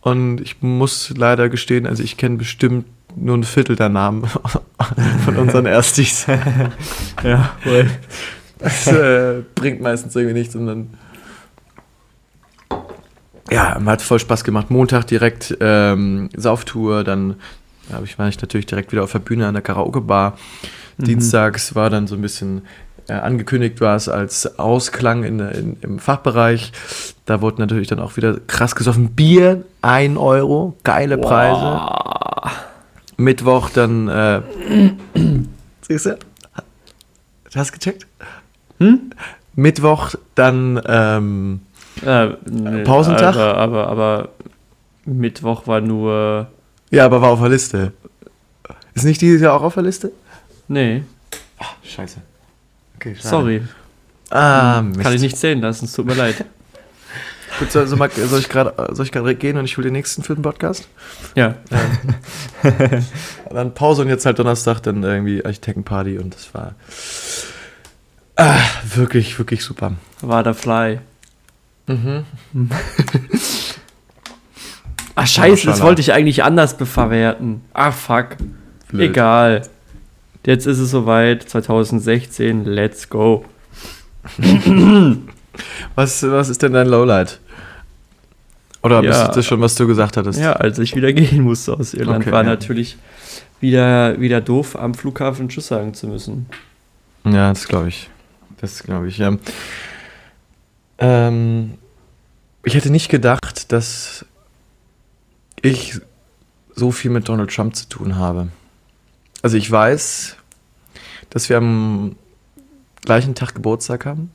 C: Und ich muss leider gestehen, also ich kenne bestimmt nur ein Viertel der Namen [LAUGHS] von unseren [LAUGHS] Erstis.
B: Ja, wohl.
C: Das äh, bringt meistens irgendwie nichts. Und dann ja, hat voll Spaß gemacht. Montag direkt ähm, Sauftour, dann hab ich, war ich natürlich direkt wieder auf der Bühne an der Karaoke-Bar. Dienstags war dann so ein bisschen äh, angekündigt, war es als Ausklang in, in, im Fachbereich. Da wurde natürlich dann auch wieder krass gesoffen. Bier, 1 Euro, geile Preise. Mittwoch dann, äh, [CLEARS THROAT] siehst du? Hast du gecheckt?
B: Hm?
C: Mittwoch dann, ähm,
B: Äh, nee,
C: Pausentag?
B: Aber, aber, aber Mittwoch war nur.
C: Ja, aber war auf der Liste. Ist nicht dieses Jahr auch auf der Liste?
B: Nee,
C: Scheiße. Okay, schade.
B: sorry.
C: Ah, Mist.
B: Kann ich nicht zählen lassen, es tut mir leid. [LAUGHS]
C: Gut, soll, soll, ich gerade gehen und ich will den nächsten für den Podcast?
B: Ja. [LAUGHS]
C: Dann Pause und jetzt halt Donnerstag dann irgendwie Architektenparty und das war ah, wirklich, wirklich super.
B: War der Fly.
C: Mhm. [LAUGHS]
B: Ach, scheiße, das wollte ich eigentlich anders beverwerten. Ach, fuck.
C: Blöd.
B: Egal. Jetzt ist es soweit, 2016, let's go. [LAUGHS]
C: Was, was ist denn dein Lowlight? Oder
B: Ja.
C: ist das schon, was du gesagt hattest?
B: Ja, als ich wieder [LAUGHS] gehen musste aus Irland,
C: Okay,
B: war
C: ja.
B: natürlich wieder, wieder doof, am Flughafen Tschüss sagen zu müssen.
C: Ja, das glaube ich. Das glaube ich, ja. Ähm, ich hätte nicht gedacht, dass ich so viel mit Donald Trump zu tun habe. Also ich weiß, dass wir am gleichen Tag Geburtstag haben.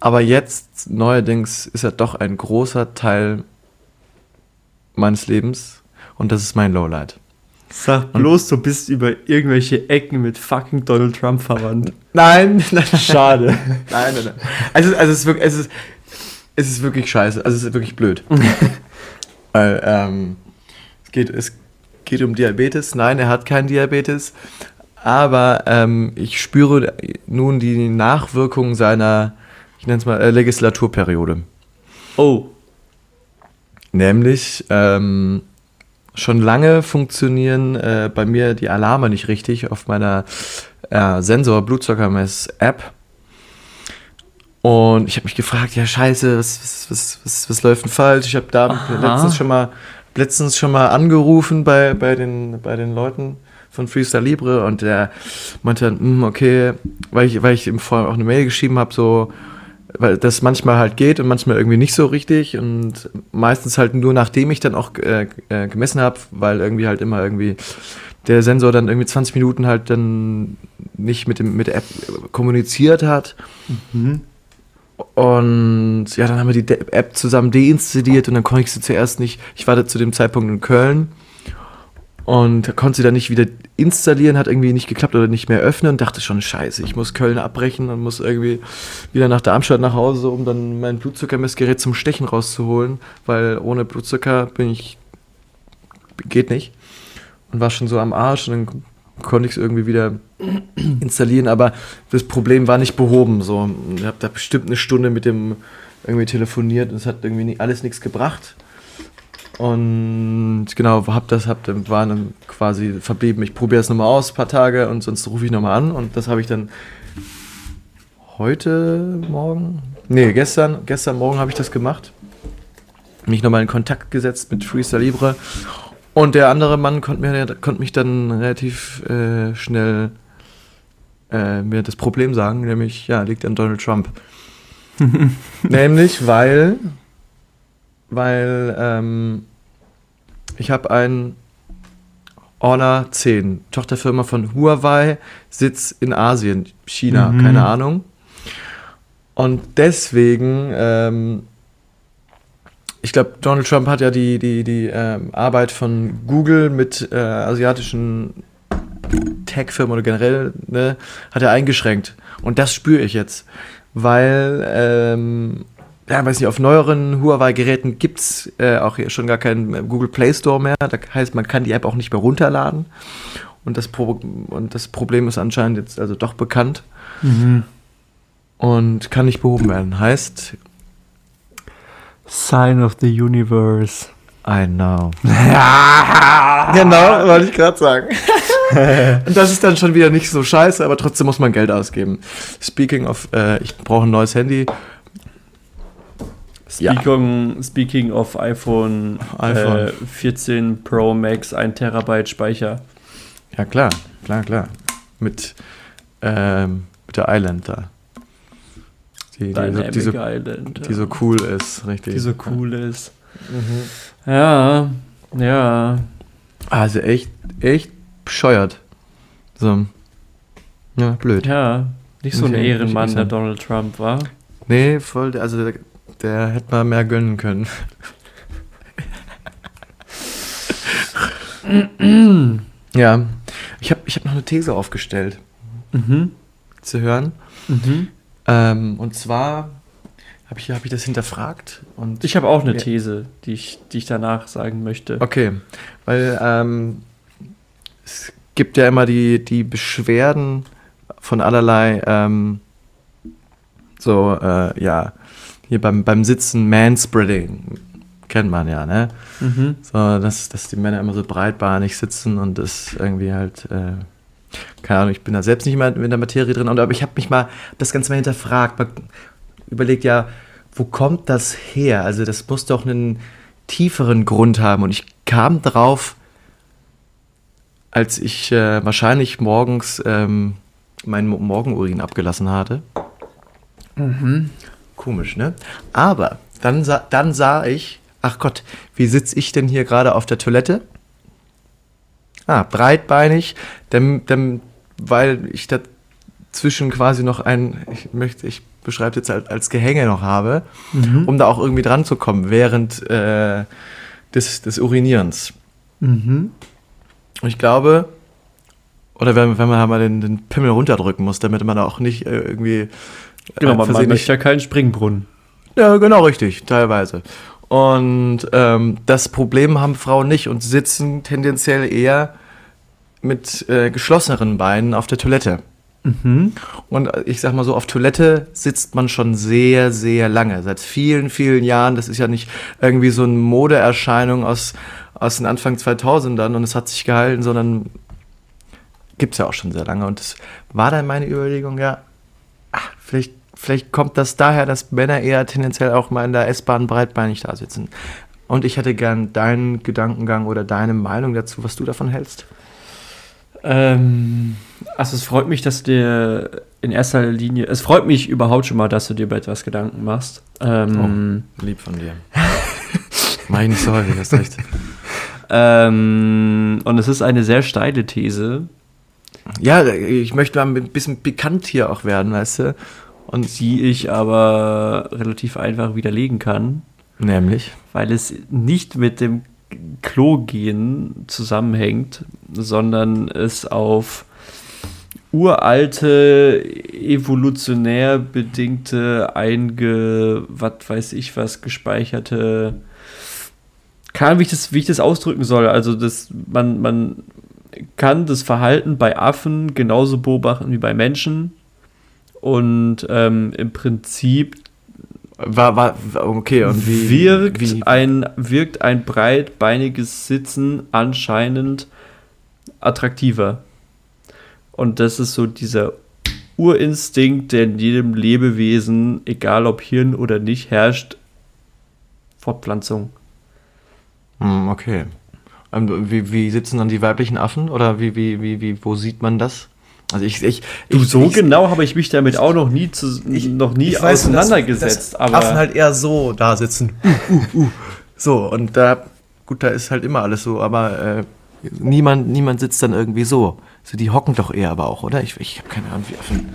C: Aber jetzt, neuerdings, ist er doch ein großer Teil meines Lebens und das ist mein Lowlight.
B: Sag bloß, du bist über irgendwelche Ecken mit fucking Donald Trump verwandt. [LAUGHS]
C: Nein, nein,
B: Schade.
C: Nein, nein, nein. Also, also es, ist wirklich, es, ist, es ist wirklich scheiße. Also es ist wirklich blöd. [LAUGHS] Weil, ähm, geht, es geht um Diabetes. Nein, er hat keinen Diabetes. Aber ähm, ich spüre nun die Nachwirkungen seiner, ich nenne es mal, äh, Legislaturperiode.
B: Oh.
C: Nämlich, ähm, schon lange funktionieren äh, bei mir die Alarme nicht richtig auf meiner äh, Sensor-Blutzuckermess-App. Und ich habe mich gefragt, ja scheiße, was, was, was, was, was läuft denn falsch? Ich habe da
B: Aha.
C: letztens schon mal letztens schon mal angerufen bei, bei, den, bei den Leuten von Freestyle Libre und der meinte dann, "Hm, okay, weil ich, weil ich ihm vorher auch eine Mail geschrieben habe, so, weil das manchmal halt geht und manchmal irgendwie nicht so richtig und meistens halt nur nachdem ich dann auch äh, äh, gemessen habe, weil irgendwie halt immer irgendwie der Sensor dann irgendwie 20 Minuten halt dann nicht mit, dem, mit der App kommuniziert hat. Und ja, dann haben wir die App zusammen deinstalliert und dann konnte ich sie zuerst nicht, ich war zu dem Zeitpunkt in Köln und konnte sie dann nicht wieder installieren, hat irgendwie nicht geklappt oder nicht mehr öffnen und dachte schon, scheiße, ich muss Köln abbrechen und muss irgendwie wieder nach Darmstadt nach Hause, um dann mein Blutzuckermessgerät zum Stechen rauszuholen, weil ohne Blutzucker bin ich, geht nicht. Und war schon so am Arsch und dann konnte ich es irgendwie wieder installieren, aber das Problem war nicht behoben. So. Ich habe da bestimmt eine Stunde mit dem irgendwie telefoniert und es hat irgendwie nie, alles nichts gebracht. Und genau, hab das, hab war dann quasi verblieben, ich probiere es nochmal aus, ein paar Tage und sonst rufe ich nochmal an. Und das habe ich dann heute Morgen, nee, gestern, gestern Morgen habe ich das gemacht. Mich nochmal in Kontakt gesetzt mit Freestyle Libre. Und der andere Mann konnte, mir, konnte mich dann relativ äh, schnell äh, mir das Problem sagen, nämlich, ja, liegt an Donald Trump. [LAUGHS] nämlich, weil, weil ähm, ich habe ein Honor 10, Tochterfirma von Huawei, Sitz in Asien, China,
B: Mhm.
C: keine Ahnung. Und deswegen, ähm, ich glaube, Donald Trump hat ja die, die, die ähm, Arbeit von Google mit äh, asiatischen Tech-Firmen oder generell, ne, hat er eingeschränkt. Und das spüre ich jetzt. Weil, ähm, ja, weiß nicht, auf neueren Huawei-Geräten gibt es äh, auch hier schon gar keinen äh, Google Play Store mehr. Das heißt, man kann die App auch nicht mehr runterladen. Und das, Pro und das Problem ist anscheinend jetzt also doch bekannt und kann nicht behoben werden. Heißt,
B: Sign of the Universe.
C: I know. [LAUGHS] genau, wollte ich gerade sagen. [LAUGHS] Und das ist dann schon wieder nicht so scheiße, aber trotzdem muss man Geld ausgeben. Speaking of, äh, ich brauche ein neues Handy. Ja.
B: Speaking, speaking of iPhone,
C: iPhone.
B: Äh, 14 Pro Max, 1 Terabyte Speicher.
C: Ja, klar, klar, klar. Mit, ähm, mit der Island da. Die, die, die, so,
B: Island.
C: die so cool ist, richtig.
B: die so cool ist. Ja, ja.
C: Also echt, echt bescheuert. So. Ja, blöd.
B: Ja, nicht so ein
C: ich- muss ich
B: Ehrenmann, der. Donald Trump war.
C: Nee, voll, der- also der, der hätte mal mehr gönnen können. [LAUGHS] ja, ich habe ich hab noch eine These aufgestellt.
B: Mhm.
C: Zu hören.
B: Mhm.
C: Ähm, und zwar habe ich, hab ich das hinterfragt. Und
B: Ich habe auch eine. These, die ich, die ich danach sagen möchte.
C: Okay, weil ähm, es gibt ja immer die, die Beschwerden von allerlei, ähm, so, äh, ja, hier beim, beim Sitzen Manspreading, kennt man ja, ne?
B: Mhm.
C: So, dass, dass die Männer immer so breitbeinig sitzen und das irgendwie halt, äh, keine Ahnung, ich bin da selbst nicht mal in der Materie drin, aber ich habe mich mal das Ganze mal hinterfragt, mal überlegt, ja, wo kommt das her? Also das muss doch einen tieferen Grund haben und ich kam drauf, als ich äh, wahrscheinlich morgens ähm, meinen Mo- Morgenurin abgelassen hatte. Komisch, ne? Aber dann, sah- dann sah ich, ach Gott, wie sitze ich denn hier gerade auf der Toilette? Ah, breitbeinig, denn, denn, weil ich dazwischen quasi noch ein, ich möchte, ich beschreibe jetzt als, als Gehänge noch habe, um da auch irgendwie dran zu kommen während äh, des, des Urinierens.
B: Mhm.
C: Und ich glaube, oder wenn, wenn man halt mal den, den Pimmel runterdrücken muss, damit man auch nicht äh, irgendwie
B: Genau, man, man
C: versehentlich
B: möchte ja keinen Springbrunnen.
C: Ja, genau richtig, teilweise. Und ähm, das Problem haben Frauen nicht und sitzen tendenziell eher mit äh, geschlosseneren Beinen auf der Toilette.
B: Mhm.
C: Und äh, ich sag mal so, auf Toilette sitzt man schon sehr, sehr lange. Seit vielen, vielen Jahren. Das ist ja nicht irgendwie so eine Modeerscheinung aus, aus den Anfang 2000ern und es hat sich gehalten, sondern gibt es ja auch schon sehr lange. Und das war dann meine Überlegung, ja, ach, vielleicht, vielleicht kommt das daher, dass Männer eher tendenziell auch mal in der S-Bahn breitbeinig da sitzen. Und ich hätte gern deinen Gedankengang oder deine Meinung dazu, was du davon hältst.
B: Ähm, also es freut mich, dass du dir in erster Linie, es freut mich überhaupt schon mal, dass du dir über etwas Gedanken machst. Ähm,
C: oh, lieb von dir. [LAUGHS] Meine nicht so häufig, hast recht.
B: Ähm, und es ist eine sehr steile These.
C: Ja, ich möchte mal ein bisschen bekannt hier auch werden, weißt du?
B: Und die ich aber relativ einfach widerlegen kann.
C: Nämlich?
B: Weil es nicht mit dem Klo gehen zusammenhängt, sondern es auf uralte, evolutionär bedingte, einge, was weiß ich was, gespeicherte, Ahnung, wie ich das, wie ich das ausdrücken soll. Also, das, man, man kann das Verhalten bei Affen genauso beobachten wie bei Menschen. Und ähm, im Prinzip
C: war, war, okay, und
B: wie, wirkt, wie? Ein, wirkt ein breitbeiniges Sitzen anscheinend attraktiver. Und das ist so dieser Urinstinkt, der in jedem Lebewesen, egal ob Hirn oder nicht, herrscht. Fortpflanzung.
C: Hm, okay. Ähm, wie, wie sitzen dann die weiblichen Affen? Oder wie, wie, wie, wie, wo sieht man das?
B: Also ich, ich, du, ich, so ich, genau habe ich mich damit auch noch nie, zu, noch nie auseinandergesetzt.
C: Dass, dass aber Affen halt eher so da sitzen. [LAUGHS] Uh, uh, uh. So, und da, gut, da ist halt immer alles so, aber äh, niemand, niemand sitzt dann irgendwie so. So, die hocken doch eher aber auch, oder? Ich, ich habe keine Ahnung, wie Affen.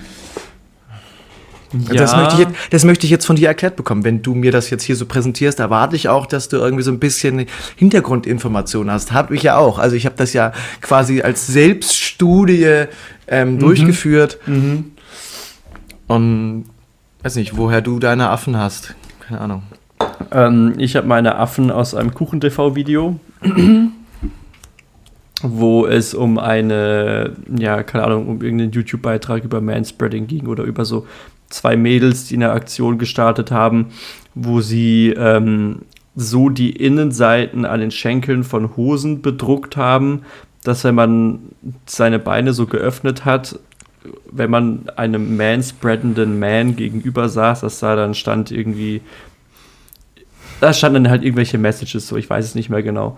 C: Ja. Das, möchte ich jetzt, das möchte ich jetzt von dir erklärt bekommen. Wenn du mir das jetzt hier so präsentierst, erwarte ich auch, dass du irgendwie so ein bisschen Hintergrundinformationen hast. Habe ich ja auch. Also ich habe das ja quasi als Selbststudie ähm, mhm. durchgeführt. Mhm. Und weiß nicht, woher du deine Affen hast. Keine Ahnung.
B: Ähm, ich habe meine Affen aus einem Kuchen-TV-Video, wo es um eine, ja, keine Ahnung, um irgendeinen YouTube-Beitrag über Manspreading ging oder über so zwei Mädels, die eine Aktion gestartet haben, wo sie ähm, so die Innenseiten an den Schenkeln von Hosen bedruckt haben, dass wenn man seine Beine so geöffnet hat, wenn man einem manspreadenden Man gegenüber saß, dass da dann stand irgendwie, da standen halt irgendwelche Messages, so ich weiß es nicht mehr genau.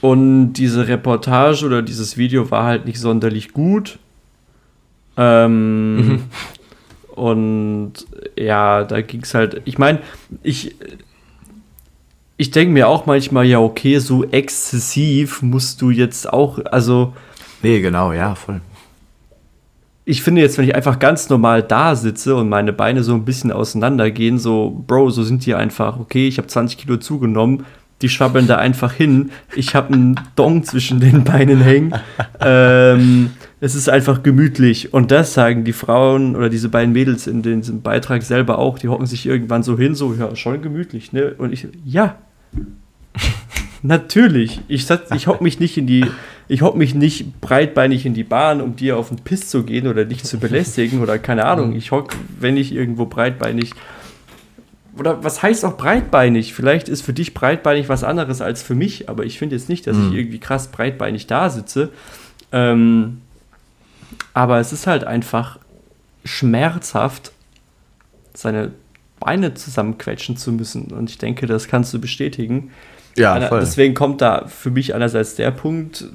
B: Und diese Reportage oder dieses Video war halt nicht sonderlich gut. Ähm, mhm. Und ja, da ging es halt, ich meine, ich, ich denke mir auch manchmal, ja, okay, so exzessiv musst du jetzt auch, also.
C: Nee, genau, ja, voll.
B: Ich finde jetzt, wenn ich einfach ganz normal da sitze und meine Beine so ein bisschen auseinandergehen, so, Bro, so sind die einfach, okay, ich habe 20 Kilo zugenommen, die schwabbeln da einfach hin. Ich habe einen Dong zwischen den Beinen hängen. ähm, es ist einfach gemütlich. Und das sagen die Frauen oder diese beiden Mädels in diesem Beitrag selber auch. Die hocken sich irgendwann so hin, so, ja, schon gemütlich, ne? Und ich, ja. [LAUGHS] Natürlich. Ich, ich hock mich nicht in die, ich hock mich nicht breitbeinig in die Bahn, um dir auf den Piss zu gehen oder dich zu belästigen oder keine Ahnung. Ich hock, wenn ich irgendwo breitbeinig oder was heißt auch breitbeinig? Vielleicht ist für dich breitbeinig was anderes als für mich, aber ich finde jetzt nicht, dass mhm. ich irgendwie krass breitbeinig da sitze. Ähm, aber es ist halt einfach schmerzhaft, seine Beine zusammenquetschen zu müssen. Und ich denke, das kannst du bestätigen. Ja, voll. Deswegen kommt da für mich einerseits der Punkt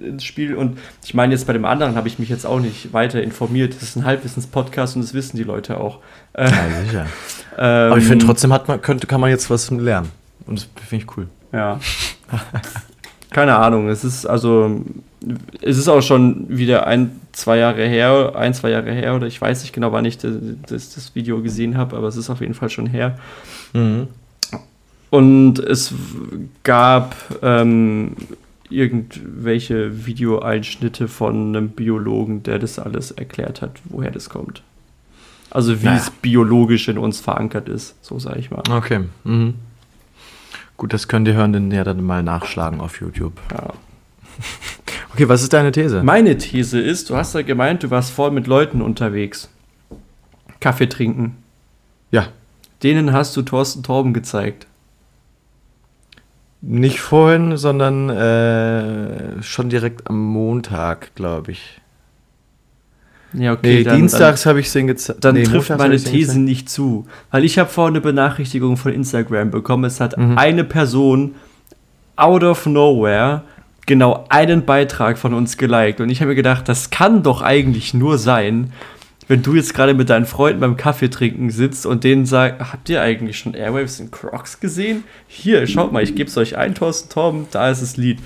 B: ins Spiel. Und ich meine, jetzt bei dem anderen habe ich mich jetzt auch nicht weiter informiert. Das ist ein Halbwissens-Podcast und das wissen die Leute auch.
C: Ja, sicher. [LAUGHS] ähm, Aber ich finde trotzdem hat man, könnte, kann man jetzt was lernen. Und das finde ich cool.
B: Ja. [LAUGHS] Keine Ahnung. Es ist also, es ist auch schon wieder ein, zwei Jahre her, ein, zwei Jahre her, oder ich weiß nicht genau, wann ich das, das, das Video gesehen habe, aber es ist auf jeden Fall schon her. Mhm. Und es gab ähm, irgendwelche Videoeinschnitte von einem Biologen, der das alles erklärt hat, woher das kommt. Also wie
C: Naja.
B: es biologisch in uns verankert ist, so sage ich mal.
C: Okay. Mhm. Gut, das könnt ihr hören, denn ja dann mal nachschlagen auf YouTube.
B: Ja. [LAUGHS]
C: Okay, was ist deine These?
B: Meine These ist, du hast ja gemeint, du warst voll mit Leuten unterwegs. Kaffee trinken.
C: Ja,
B: Denen hast du Thorsten Torben gezeigt.
C: Nicht vorhin, sondern äh, schon direkt am Montag, glaube ich.
B: Ja, okay.
C: Nee,
B: dann,
C: dienstags habe ich es gezeigt.
B: Dann,
C: nee,
B: trifft
C: montags
B: meine These nicht zu. Weil ich habe vorhin eine Benachrichtigung von Instagram bekommen. Es hat
C: Mhm.
B: eine Person out of nowhere genau einen Beitrag von uns geliked. Und ich habe mir gedacht, das kann doch eigentlich nur sein, wenn du jetzt gerade mit deinen Freunden beim Kaffee trinken sitzt und denen sagst, habt ihr eigentlich schon Airwaves in Crocs gesehen? Hier, schaut mal, ich gebe es euch ein, Thorsten Torben, da ist das Lied.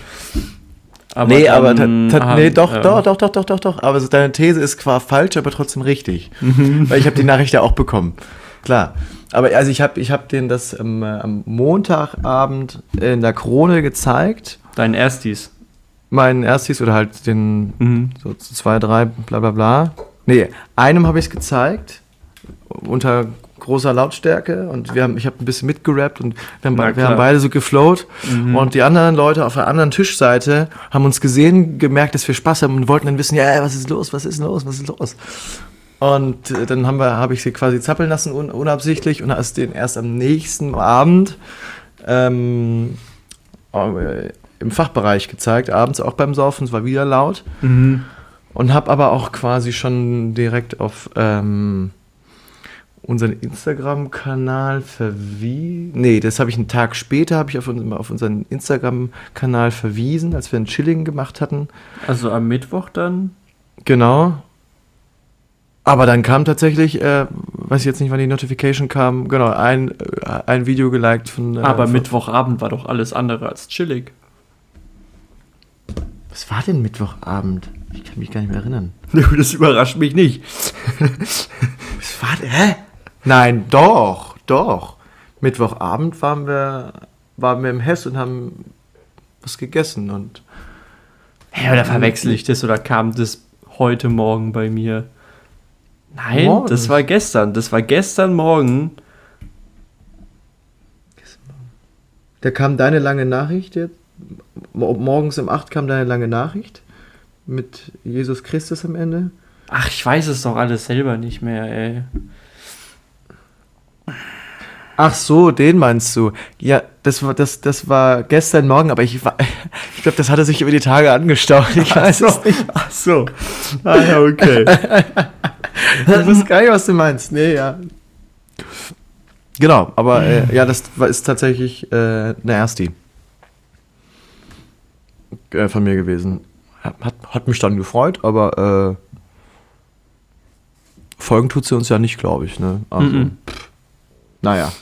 B: Aber
C: nee, aber
B: haben-
C: nee, doch, doch, doch, doch, doch, doch, doch. Aber deine These ist zwar falsch, aber trotzdem richtig.
B: Mhm.
C: Weil ich habe die Nachricht ja auch bekommen. Klar. Aber also ich habe ich hab denen das ähm, am Montagabend in der Krone gezeigt.
B: Dein Erstis.
C: Meinen Erstis oder halt den
B: Mhm.
C: so zwei, drei, bla bla bla. Nee, einem habe ich es gezeigt. Unter großer Lautstärke und wir haben, ich habe ein bisschen mitgerappt und wir haben,
B: Na
C: wir haben beide so geflowt
B: Mhm.
C: und die anderen Leute auf der anderen Tischseite haben uns gesehen, gemerkt, dass wir Spaß haben und wollten dann wissen, ja, was ist los, was ist los, was ist los? Und äh, dann haben wir, habe ich sie quasi zappeln lassen, un, unabsichtlich, und hast den erst am nächsten Abend ähm, äh, im Fachbereich gezeigt, abends auch beim Saufen, es war wieder laut.
B: Mhm.
C: Und habe aber auch quasi schon direkt auf ähm, unseren Instagram-Kanal verwiesen. Nee, das habe ich einen Tag später, habe ich auf, auf unseren Instagram-Kanal verwiesen, als wir ein Chilling gemacht hatten.
B: Also am Mittwoch dann?
C: Genau. Aber dann kam tatsächlich, äh, weiß ich jetzt nicht, wann die Notification kam, genau, ein, äh, ein Video geliked von. Äh,
B: Aber
C: von,
B: Mittwochabend war doch alles andere als chillig.
C: Was war denn Mittwochabend? Ich kann mich gar nicht mehr erinnern. [LAUGHS]
B: Das überrascht mich nicht.
C: Was war denn? Hä? Nein, doch, doch. Mittwochabend waren wir, waren wir im Hess und haben was gegessen und.
B: Ja, oder verwechsel ich das oder kam das heute Morgen bei mir? Nein,
C: Morgen.
B: das war gestern. Das war gestern Morgen.
C: Da kam deine lange Nachricht jetzt. Mo- Morgens um 8 kam deine lange Nachricht mit Jesus Christus am Ende.
B: Ach, ich weiß es doch alles selber nicht mehr, ey.
C: Ach so, den meinst du? Ja, das war, das, das war gestern Morgen, aber ich, war- [LAUGHS] ich glaube, das hatte sich über die Tage angestaut. Ich weiß es nicht.
B: Ach so. Ah ja, okay. [LAUGHS]
C: Wusste gar nicht, was du meinst. Nee, ja. Genau, aber äh, ja, das ist tatsächlich äh, eine Ersti äh, von mir gewesen. Hat, hat mich dann gefreut, aber äh, Folgen tut sie uns ja nicht, glaube ich. Ne? Also,
B: Mhm.
C: pff, naja.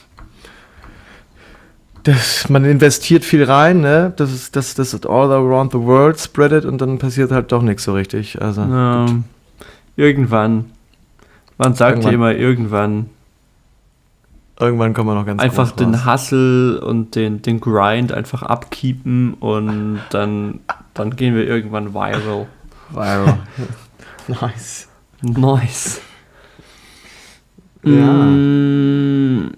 C: Das, man investiert viel rein, ne? Das ist das, das ist all around the world spreadet und dann passiert halt doch nichts so richtig. Also,
B: Ähm, irgendwann. Man sagt ja immer irgendwann.
C: Irgendwann kommen wir noch ganz
B: einfach
C: groß raus.
B: den Hustle und den, den Grind einfach abkeepen und dann, dann gehen wir irgendwann viral.
C: Viral. [LAUGHS] nice.
B: Nice.
C: Ja.
B: Mm.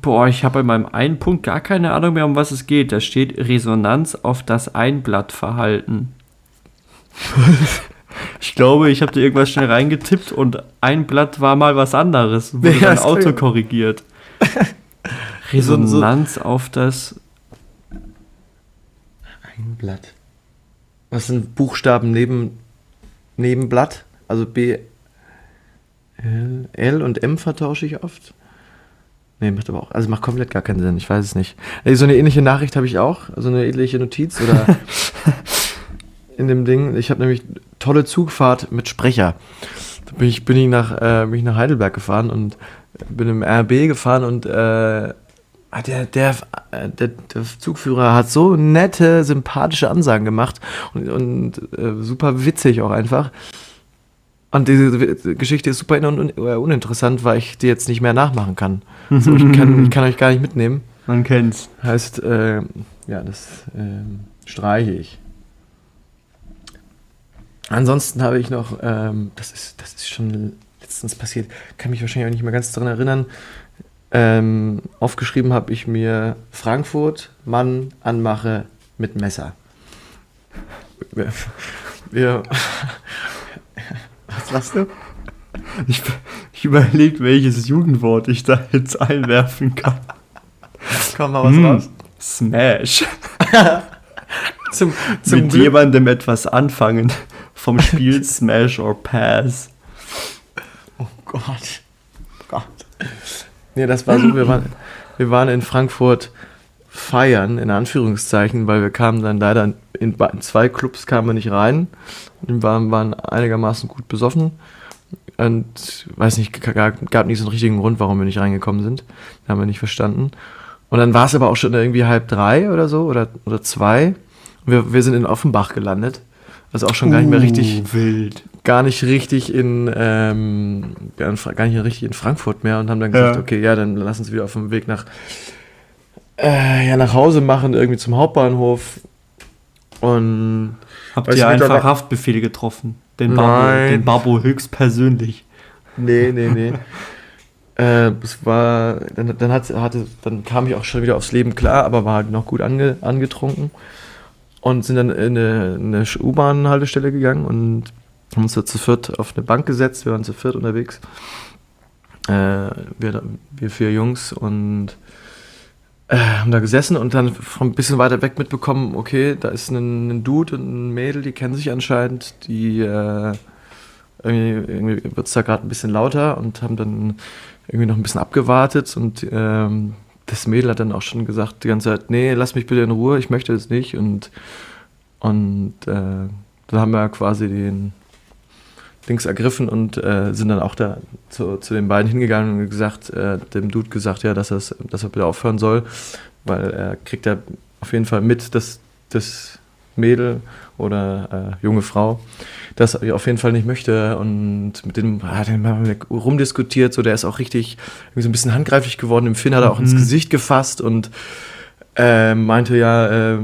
B: Boah, ich habe bei meinem einen Punkt gar keine Ahnung mehr, um was es geht. Da steht Resonanz auf das Einblattverhalten. [LAUGHS] ich glaube, ich habe da irgendwas schnell reingetippt und ein Blatt war mal was anderes. Wurde
C: Ja,
B: dann
C: kann ich-
B: autokorrigiert. [LAUGHS]
C: So- so-
B: Resonanz auf das.
C: Ein Blatt. Was sind Buchstaben neben, neben Blatt? Also B, L, L und M vertausche ich oft. Nee, macht aber auch, also macht komplett gar keinen Sinn, ich weiß es nicht. So eine ähnliche Nachricht habe ich auch, also eine ähnliche Notiz oder [LAUGHS] in dem Ding. Ich habe nämlich tolle Zugfahrt mit Sprecher. Da bin ich, bin ich, nach, äh, bin ich nach Heidelberg gefahren und bin im RB gefahren und äh, Ah, Der, der, äh, der, der Zugführer hat so nette, sympathische Ansagen gemacht und, und äh, super witzig auch einfach. Und diese Geschichte ist super un un äh, uninteressant, weil ich die jetzt nicht mehr nachmachen kann. So, ich, kann [LAUGHS] ich kann euch gar nicht mitnehmen.
B: Man kennt's.
C: Heißt, äh, ja, das ähm, streiche ich. Ansonsten habe ich noch, ähm, das, ist, das ist schon letztens passiert, kann mich wahrscheinlich auch nicht mehr ganz daran erinnern. Ähm, aufgeschrieben habe ich mir Frankfurt, Mann, Anmache mit Messer. Wir [LAUGHS] was lachst du?
B: Ich, ich überlege, welches Jugendwort ich da jetzt einwerfen kann.
C: Komm mal was mm, raus.
B: Smash. [LAUGHS] zum, zum Mit Glück. jemandem etwas anfangen. Vom Spiel [LAUGHS] Smash or Pass.
C: Oh Gott. Gott. Nee, das war so, wir waren, wir waren in Frankfurt feiern, in Anführungszeichen, weil wir kamen dann leider in, in zwei Clubs kamen wir nicht rein. Wir waren, waren einigermaßen gut besoffen. Und weiß nicht, gab, gab nicht so einen richtigen Grund, warum wir nicht reingekommen sind. haben wir nicht verstanden. Und dann war es aber auch schon irgendwie halb drei oder so oder, oder zwei. Wir, wir sind in Offenbach gelandet. Also auch schon gar nicht mehr richtig
B: uh, wild.
C: Gar nicht richtig in ähm, gar nicht richtig in Frankfurt mehr und haben dann gesagt, ja. okay, ja, dann lass uns wieder auf dem Weg nach äh, ja, nach Hause machen, irgendwie zum Hauptbahnhof. Und
B: habt ihr einfach Haftbefehle getroffen? Den Babo, den Babo höchstpersönlich.
C: Nee, nee, nee. [LAUGHS] äh, es war, dann, dann, hat, hatte, dann kam ich auch schon wieder aufs Leben klar, aber war halt noch gut ange, angetrunken. Und sind dann in eine, eine U-Bahn-Haltestelle gegangen und haben uns da zu viert auf eine Bank gesetzt. Wir waren zu viert unterwegs. Äh, wir, wir vier Jungs und äh, haben da gesessen und dann von ein bisschen weiter weg mitbekommen, okay, da ist ein, ein Dude und ein Mädel, die kennen sich anscheinend, die äh, irgendwie, irgendwie wird es da gerade ein bisschen lauter und haben dann irgendwie noch ein bisschen abgewartet und ähm, das Mädel hat dann auch schon gesagt die ganze Zeit, nee, lass mich bitte in Ruhe, ich möchte das nicht. Und und äh, dann haben wir quasi den Dings ergriffen und äh, sind dann auch da zu, zu den beiden hingegangen und gesagt, äh, dem Dude gesagt, ja, dass, dass er bitte aufhören soll, weil er kriegt ja auf jeden Fall mit, dass das Mädel oder äh, junge Frau das auf jeden Fall nicht möchte und mit dem hat er rumdiskutiert, so der ist auch richtig so ein bisschen handgreiflich geworden. Im Finn hat er auch mhm. ins Gesicht gefasst und äh, meinte ja, äh,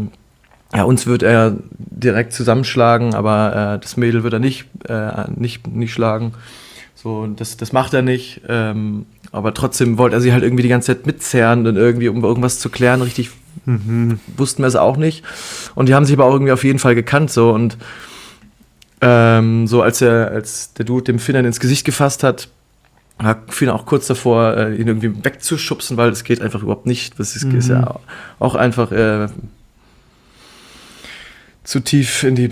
C: ja, uns wird er direkt zusammenschlagen, aber äh, das Mädel wird er nicht, äh, nicht, nicht schlagen. So, das, das macht er nicht. Ähm, aber trotzdem wollte er sie halt irgendwie die ganze Zeit mitzerren und irgendwie, um irgendwas zu klären, richtig mhm. wussten wir es auch nicht. Und die haben sich aber auch irgendwie auf jeden Fall gekannt, so und ähm, so als er, als der Dude dem Finnern ins Gesicht gefasst hat, war Finn auch kurz davor, äh, ihn irgendwie wegzuschubsen, weil das geht einfach überhaupt nicht. Das ist, mhm. ist ja auch einfach äh, zu tief in die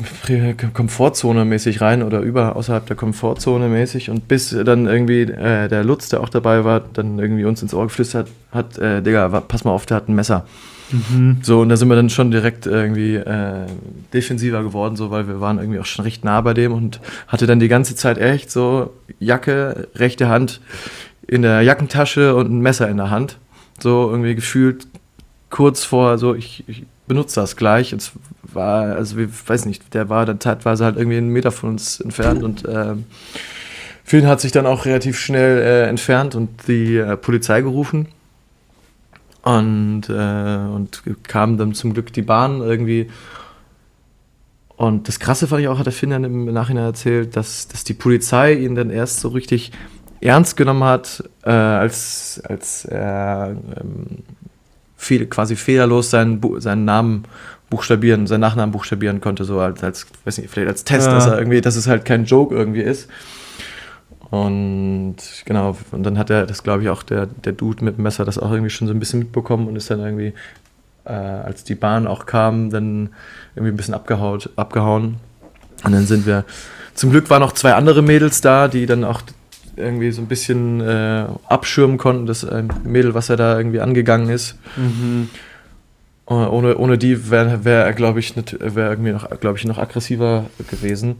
C: Komfortzone mäßig rein oder über außerhalb der Komfortzone mäßig und bis dann irgendwie äh, der Lutz, der auch dabei war, dann irgendwie uns ins Ohr geflüstert hat, äh, Digga, pass mal auf, der hat ein Messer. Mhm. So, und da sind wir dann schon direkt irgendwie äh, defensiver geworden, so, weil wir waren irgendwie auch schon recht nah bei dem und hatte dann die ganze Zeit echt so Jacke, rechte Hand in der Jackentasche und ein Messer in der Hand. So irgendwie gefühlt kurz vor, so ich, ich benutze das gleich. Und war, also ich weiß nicht, der war dann teilweise halt irgendwie einen Meter von uns entfernt und äh, Finn hat sich dann auch relativ schnell äh, entfernt und die äh, Polizei gerufen. Und, äh, und kam dann zum Glück die Bahn irgendwie. Und das Krasse fand ich auch, hat der Finn dann im Nachhinein erzählt, dass, dass die Polizei ihn dann erst so richtig ernst genommen hat, äh, als, als er ähm, viel, quasi fehlerlos seinen, seinen Namen buchstabieren, seinen Nachnamen buchstabieren konnte, so als, als weiß nicht, vielleicht als Test, ja. dass er irgendwie, dass es halt kein Joke irgendwie ist. Und genau, und dann hat er das, glaube ich, auch der, der Dude mit dem Messer das auch irgendwie schon so ein bisschen mitbekommen und ist dann irgendwie, äh, als die Bahn auch kam, dann irgendwie ein bisschen abgehaut, abgehauen. Und dann sind wir, zum Glück waren noch zwei andere Mädels da, die dann auch irgendwie so ein bisschen äh, abschirmen konnten, das äh, Mädel, was er da irgendwie angegangen ist. Mhm. Ohne, ohne die wäre wär er, glaube ich, wär irgendwie noch, glaube ich, noch aggressiver gewesen.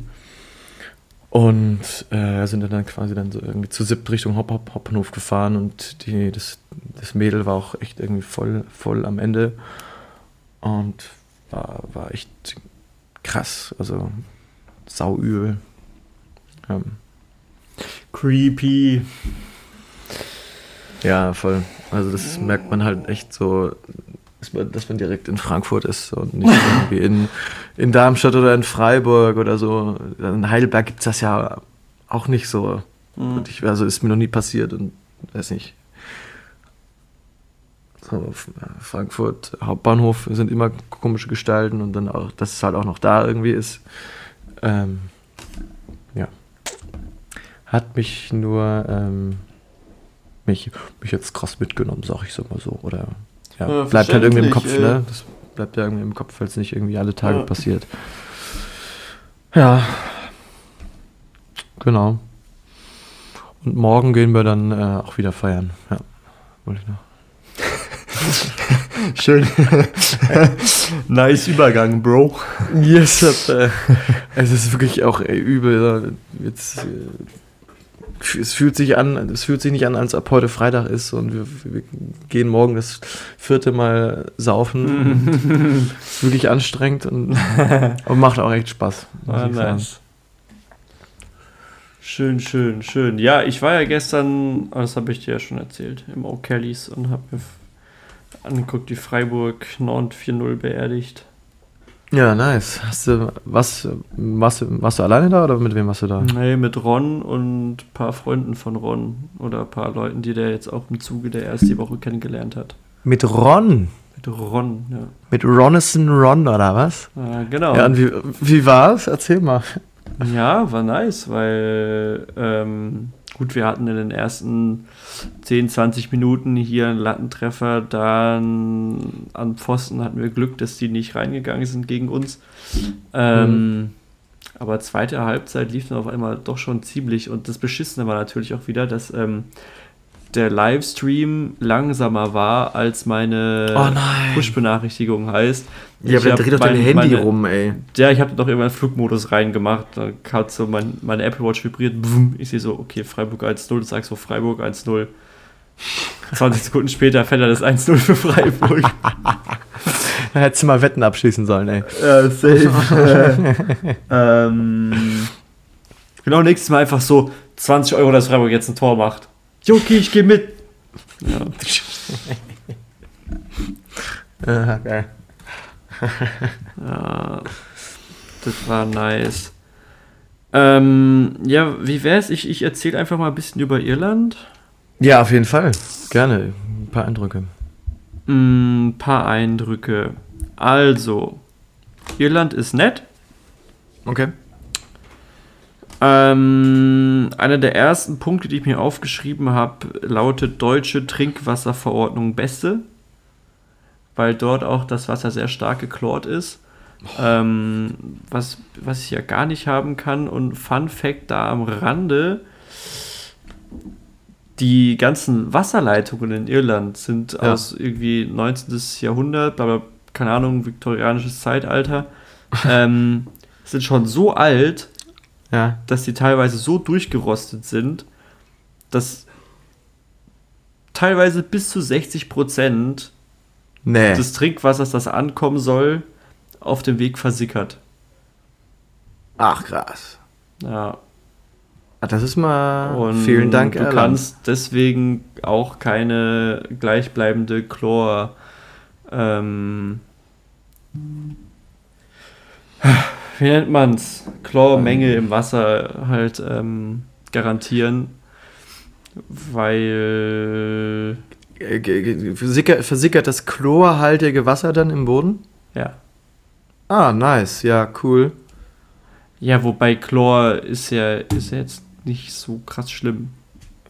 C: Und äh, sind dann quasi dann so irgendwie zu siebt Richtung Hop -Hop Hauptbahnhof gefahren und die, das, das Mädel war auch echt irgendwie voll, voll am Ende. Und war, war echt krass, also sauübel. Ähm,
B: Creepy.
C: Ja, voll. Also das merkt man halt echt so dass man direkt in Frankfurt ist und nicht [LAUGHS] irgendwie in, in Darmstadt oder in Freiburg oder so. In Heidelberg gibt es das ja auch nicht so.
B: Mhm.
C: Und ich, also ist mir noch nie passiert und weiß nicht. So, Frankfurt Hauptbahnhof sind immer komische Gestalten und dann auch, dass es halt auch noch da irgendwie ist. Ähm, ja. Hat mich nur ähm, mich, mich jetzt krass mitgenommen, sag ich so mal so. Oder ja,
B: Ja,
C: bleibt halt irgendwie im Kopf,
B: verständlich,
C: ne? Das bleibt ja irgendwie im Kopf, weil es nicht irgendwie alle Tage
B: Ja.
C: passiert. Ja. Genau. Und morgen gehen wir dann äh, auch wieder feiern. Ja. Wollte ich noch. [LAUGHS]
B: Schön. [LAUGHS] nice Übergang, Bro.
C: Yes, hab, äh, es ist wirklich auch ey, übel. Jetzt, äh, es fühlt sich an, es fühlt sich nicht an, als ob heute Freitag ist und wir, wir gehen morgen das vierte Mal saufen. [LAUGHS] ist wirklich anstrengend und [LAUGHS] aber macht auch echt Spaß.
B: Ah, nice. Schön, schön, schön. Ja, ich war ja gestern, ah, das habe ich dir ja schon erzählt, im O'Kellys und habe mir angeguckt, wie Freiburg Nantes 4-0 beerdigt.
C: Ja, nice. Hast du was warst du, warst du alleine da oder mit wem warst du da?
B: Nee, mit Ron und ein paar Freunden von Ron oder ein paar Leuten, die der jetzt auch im Zuge der ersten Woche kennengelernt hat.
C: Mit Ron.
B: Mit Ron, ja.
C: Mit Ronison Ron oder was?
B: Ah, genau.
C: Ja, und wie, wie war's? Erzähl mal.
B: Ja, war nice, weil ähm, gut, wir hatten in den ersten 10, 20 Minuten hier einen Lattentreffer, dann an Pfosten hatten wir Glück, dass die nicht reingegangen sind gegen uns. Ähm, Aber zweite Halbzeit lief dann auf einmal doch schon ziemlich und das Beschissene war natürlich auch wieder, dass ähm, der Livestream langsamer war, als meine
C: Oh.
B: Push-Benachrichtigung heißt.
C: Ja, aber
B: hab
C: dreht doch dein Handy
B: meine-
C: rum, ey.
B: ja, ich habe doch irgendwann Flugmodus reingemacht. Da hat so mein, meine Apple Watch vibriert. Bum. Ich sehe so, okay, Freiburg 1-0. Ich sag so, Freiburg 1-0. 20 Sekunden später fällt er das 1-0 für Freiburg. [LAUGHS]
C: Da hättest du mal Wetten abschließen sollen, ey.
B: Ja, safe. [LAUGHS] ähm, genau, nächstes Mal einfach so 20 Euro, dass Freiburg jetzt ein Tor macht. Jo, okay, ich gehe mit. Ja.
C: Ja, [LAUGHS] geil. [LAUGHS]
B: Ja, das war nice. Ähm, ja, wie wär's? Ich, ich erzähle einfach mal ein bisschen über Irland.
C: Ja, auf jeden Fall. Gerne. Ein paar Eindrücke.
B: Ein Mm, paar Eindrücke. Also, Irland ist nett.
C: Okay.
B: Ähm, einer der ersten Punkte, die ich mir aufgeschrieben habe, lautet deutsche Trinkwasserverordnung beste, weil dort auch das Wasser sehr stark geklort ist. Ähm, was, was ich ja gar nicht haben kann. Und Fun Fact da am Rande: Die ganzen Wasserleitungen in Irland sind
C: Ja.
B: aus irgendwie 19. Jahrhundert, aber keine Ahnung, viktorianisches Zeitalter. [LAUGHS] ähm, sind schon so alt,
C: Ja.
B: dass die teilweise so durchgerostet sind, dass teilweise bis zu 60 Prozent
C: Nee.
B: des Trinkwassers, das ankommen soll, auf dem Weg versickert.
C: Ach, krass.
B: Ja.
C: Ah, Das ist mal.
B: Und
C: vielen Dank,
B: du
C: Erland.
B: kannst deswegen auch keine gleichbleibende Chlor ähm, wie nennt man's? Chlormenge im Wasser halt ähm, garantieren, weil
C: Äh, Versickert, versickert das chlorhaltige Wasser dann im Boden?
B: ja.
C: Ah, nice. Ja, cool.
B: Ja, wobei Chlor ist ja, ist ja jetzt nicht so krass schlimm.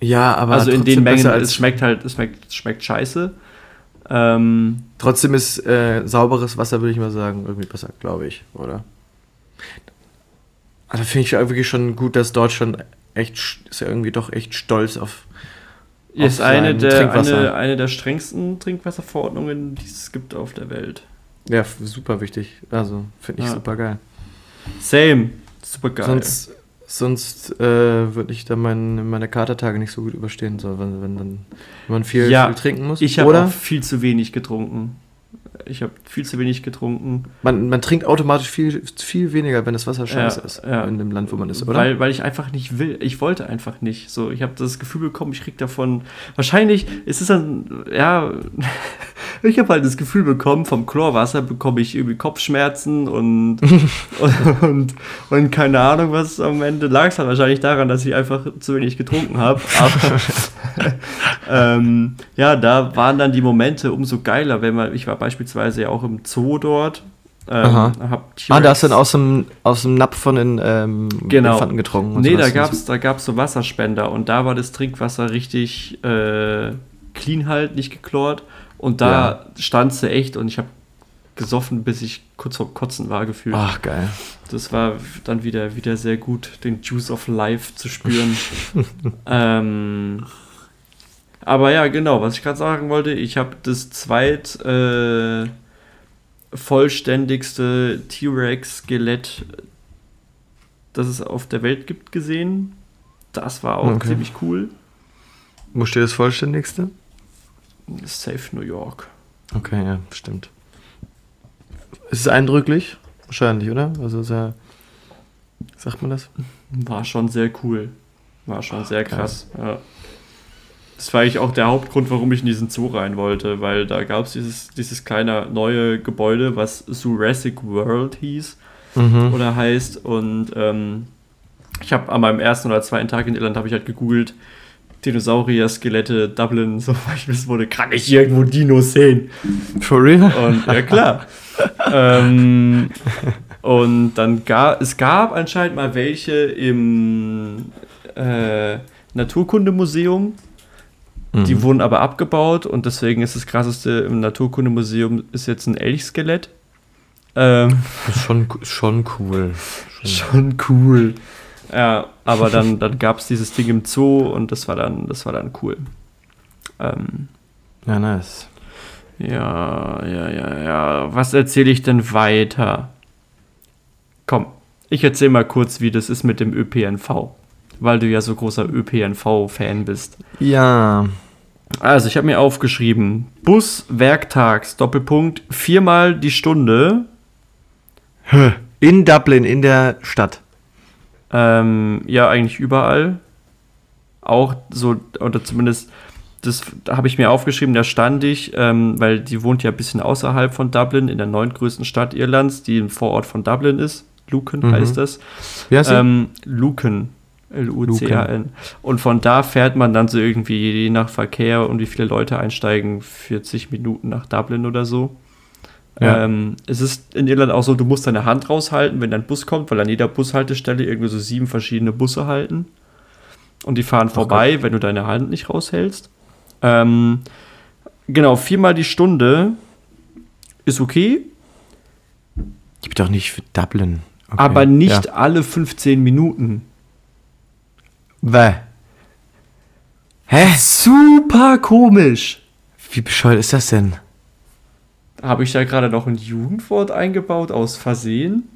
C: Ja, aber
B: also in den Mengen, es schmeckt halt, es schmeckt, schmeckt scheiße. Ähm,
C: trotzdem ist äh, sauberes Wasser, würde ich mal sagen, irgendwie besser, glaube ich, oder? Also finde ich ja wirklich schon gut, dass Deutschland echt ist ja irgendwie doch echt stolz auf.
B: ist
C: auf
B: eine
C: sein
B: der, eine, eine der strengsten Trinkwasserverordnungen, die es gibt auf der Welt.
C: Ja, super wichtig. Also finde ich
B: Ja.
C: super geil.
B: Same. Super geil.
C: Sonst, sonst äh, würde ich dann mein, meine Katertage nicht so gut überstehen, so, wenn, wenn dann wenn man viel,
B: Ja,
C: viel trinken muss.
B: ich habe viel zu wenig getrunken. Ich habe viel zu wenig getrunken.
C: man, man trinkt automatisch viel, viel weniger, wenn das Wasser scheiße
B: Ja,
C: ist.
B: ja.
C: In dem Land, wo man ist, oder?
B: Weil, weil ich einfach nicht will. Ich wollte einfach nicht. So, ich habe das Gefühl bekommen, ich krieg davon. Wahrscheinlich ist es dann, ja, [LAUGHS] ich habe halt das Gefühl bekommen, vom Chlorwasser bekomme ich irgendwie Kopfschmerzen und, [LAUGHS] und, und, und, keine Ahnung was am Ende. Lag es halt wahrscheinlich daran, dass ich einfach zu wenig getrunken habe. Aber [LAUGHS] ähm, ja, da waren dann die Momente umso geiler, wenn man, ich war beispielsweise ja auch im Zoo dort
C: ähm, ah, da hast du dann aus dem, aus dem Napf von den ähm,
B: genau.
C: Elefanten getrunken.
B: Nee, da gab es da gab's so Wasserspender und da war das Trinkwasser richtig äh, clean halt, nicht geklort. Und da ja. standst du echt und ich habe gesoffen, bis ich kurz vor Kotzen war gefühlt.
C: Ach, geil.
B: Das war dann wieder, wieder sehr gut, den Juice of Life zu spüren. [LAUGHS] ähm, aber ja, genau, was ich gerade sagen wollte, ich habe das zweit... Äh, vollständigste T-Rex-Skelett, das es auf der Welt gibt, gesehen. Das war auch okay. ziemlich cool.
C: Wo steht das vollständigste?
B: Safe New York.
C: Okay, ja, stimmt. Ist es eindrücklich? Wahrscheinlich, oder? Also sehr. Sagt man das?
B: War schon sehr cool. War schon Ach, sehr krass. Ja. Das war eigentlich auch der Hauptgrund, warum ich in diesen Zoo rein wollte, weil da gab es dieses, dieses kleine neue Gebäude, was Jurassic World hieß mhm. oder heißt. Und ähm, ich habe an meinem ersten oder zweiten Tag in Irland habe ich halt gegoogelt, Dinosaurier-Skelette Dublin, [LAUGHS] so weil ich wissen wurde, kann ich irgendwo Dinos sehen?
C: For real?
B: Und ja klar. [LAUGHS] ähm, und dann gab es gab anscheinend mal welche im äh, Naturkundemuseum die mhm. wurden aber abgebaut und deswegen ist das krasseste im Naturkundemuseum ist jetzt ein Elchskelett.
C: Ähm, schon, schon cool.
B: Schon, [LAUGHS] schon cool. Ja, aber dann, [LAUGHS] dann gab es dieses Ding im Zoo und das war dann, das war dann cool. Ähm,
C: ja, nice.
B: Ja, ja, ja, ja. Was erzähle ich denn weiter? Komm, ich erzähle mal kurz, wie das ist mit dem ÖPNV. Weil du ja so großer ÖPNV-Fan bist.
C: Ja.
B: Also, ich habe mir aufgeschrieben: Bus werktags, Doppelpunkt, viermal die Stunde.
C: In Dublin, in der Stadt.
B: Ähm, ja, eigentlich überall. Auch so, oder zumindest, das habe ich mir aufgeschrieben, da stand ich, ähm, weil die wohnt ja ein bisschen außerhalb von Dublin, in der neuntgrößten Stadt Irlands, die ein Vorort von Dublin ist. Lucan mhm. heißt das.
C: Wie heißt
B: ähm, Lucan. L-U-C-A-N. Und von da fährt man dann so irgendwie, je nach Verkehr und wie viele Leute einsteigen, 40 Minuten nach Dublin oder so. Ja. Ähm, es ist in Irland auch so, du musst deine Hand raushalten, wenn dein Bus kommt, weil an jeder Bushaltestelle irgendwie so sieben verschiedene Busse halten. Und die fahren vorbei, wenn du deine Hand nicht raushältst. Ähm, genau, viermal die Stunde ist okay.
C: Gibt doch nicht für Dublin.
B: Okay. Aber nicht ja. alle 15 Minuten.
C: Bäh.
B: Hä? Super komisch.
C: Wie bescheuert ist das denn?
B: Habe ich da gerade noch ein Jugendwort eingebaut aus Versehen?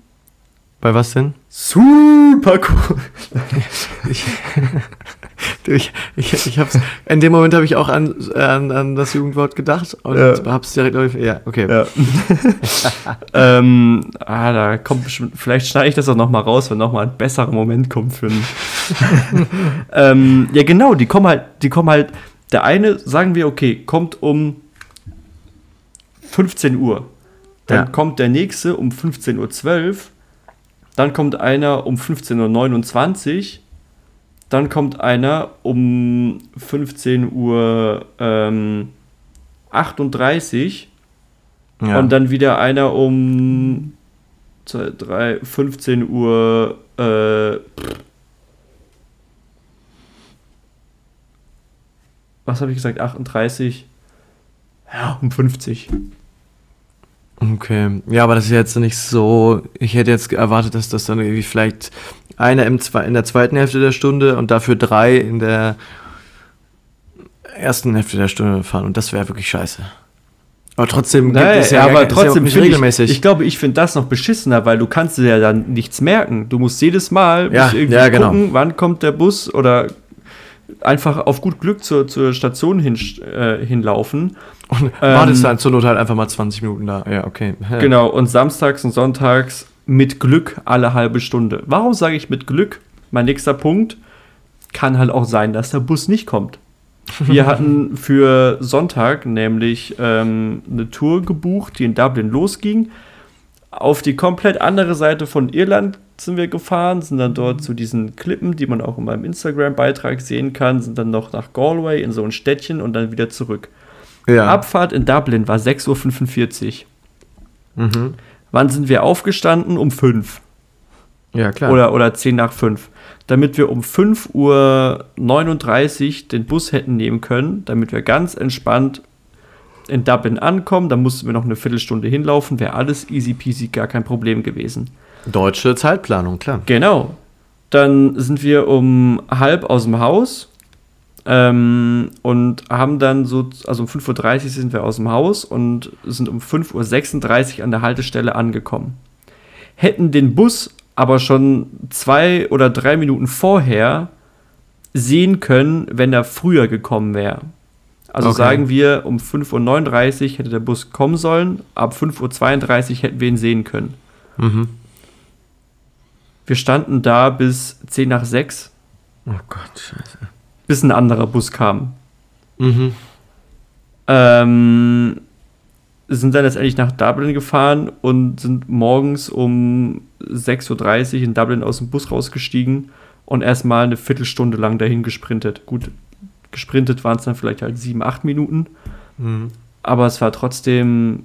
C: Bei was denn?
B: Super cool. [LAUGHS] [LAUGHS]
C: ich, ich, ich, hab's, in dem Moment habe ich auch an, an, an das Jugendwort gedacht und ja. hab's direkt, ja, okay. Ja. [LAUGHS]
B: ähm, ah, da kommt bestimmt, vielleicht schneide ich das auch nochmal raus, wenn nochmal ein besserer Moment kommt für einen. [LAUGHS] ähm, ja, genau, die kommen halt, die kommen halt, der eine, sagen wir, okay, kommt um 15 Uhr. Dann ja. kommt der nächste um 15.12 Uhr dann kommt einer um 15.29 Uhr. Dann kommt einer um 15 Uhr ähm, 38 ja. und dann wieder einer um 2, 3, 15 Uhr äh, was habe ich gesagt? 38 ja, um 50.
C: Okay, ja, aber das ist jetzt nicht so. Ich hätte jetzt erwartet, dass das dann irgendwie vielleicht einer im in der zweiten Hälfte der Stunde und dafür drei in der ersten Hälfte der Stunde fahren und das wäre wirklich scheiße. Aber trotzdem
B: Nein, ja, aber trotzdem ja regelmäßig. Ich, ich glaube, ich finde das noch beschissener, weil du kannst dir ja dann nichts merken. Du musst jedes Mal
C: ja, irgendwie ja, genau.
B: gucken, wann kommt der Bus oder einfach auf gut Glück zur, zur Station hin, äh, hinlaufen.
C: Und ähm, wartest dann zur Not halt einfach mal 20 Minuten da. Ja, okay.
B: Genau, und samstags und sonntags mit Glück alle halbe Stunde. Warum sage ich mit Glück? Mein nächster Punkt kann halt auch sein, dass der Bus nicht kommt. [LAUGHS] Wir hatten für Sonntag nämlich ähm, eine Tour gebucht, die in Dublin losging. Auf die komplett andere Seite von Irland sind wir gefahren, sind dann dort zu diesen Klippen, die man auch in meinem Instagram-Beitrag sehen kann, sind dann noch nach Galway in so ein Städtchen und dann wieder zurück.
C: Ja.
B: Abfahrt in Dublin war 6.45 Uhr.
C: Mhm.
B: Wann sind wir aufgestanden? Um 5
C: Ja, klar.
B: oder, oder 10 nach 5. Damit wir um 5.39 Uhr den Bus hätten nehmen können, damit wir ganz entspannt in Dublin ankommen. Da mussten wir noch eine Viertelstunde hinlaufen, wäre alles easy peasy, gar kein Problem gewesen.
C: Deutsche Zeitplanung, klar.
B: Genau. Dann sind wir um halb aus dem Haus ähm, und haben dann so, also um 5.30 Uhr sind wir aus dem Haus und sind um 5.36 Uhr an der Haltestelle angekommen. Hätten den Bus aber schon zwei oder drei Minuten vorher sehen können, wenn er früher gekommen wäre. Also
C: Okay.
B: sagen wir, um 5.39 Uhr hätte der Bus kommen sollen, ab 5.32 Uhr hätten wir ihn sehen können.
C: Mhm.
B: Wir standen da bis 10 nach 6,
C: Oh Gott, scheiße.
B: Bis ein anderer Bus kam.
C: Mhm.
B: Ähm, sind dann letztendlich nach Dublin gefahren und sind morgens um 6.30 Uhr in Dublin aus dem Bus rausgestiegen und erstmal eine Viertelstunde lang dahin gesprintet. Gut, gesprintet waren es dann vielleicht halt sieben, acht Minuten,
C: Mhm.
B: aber es war trotzdem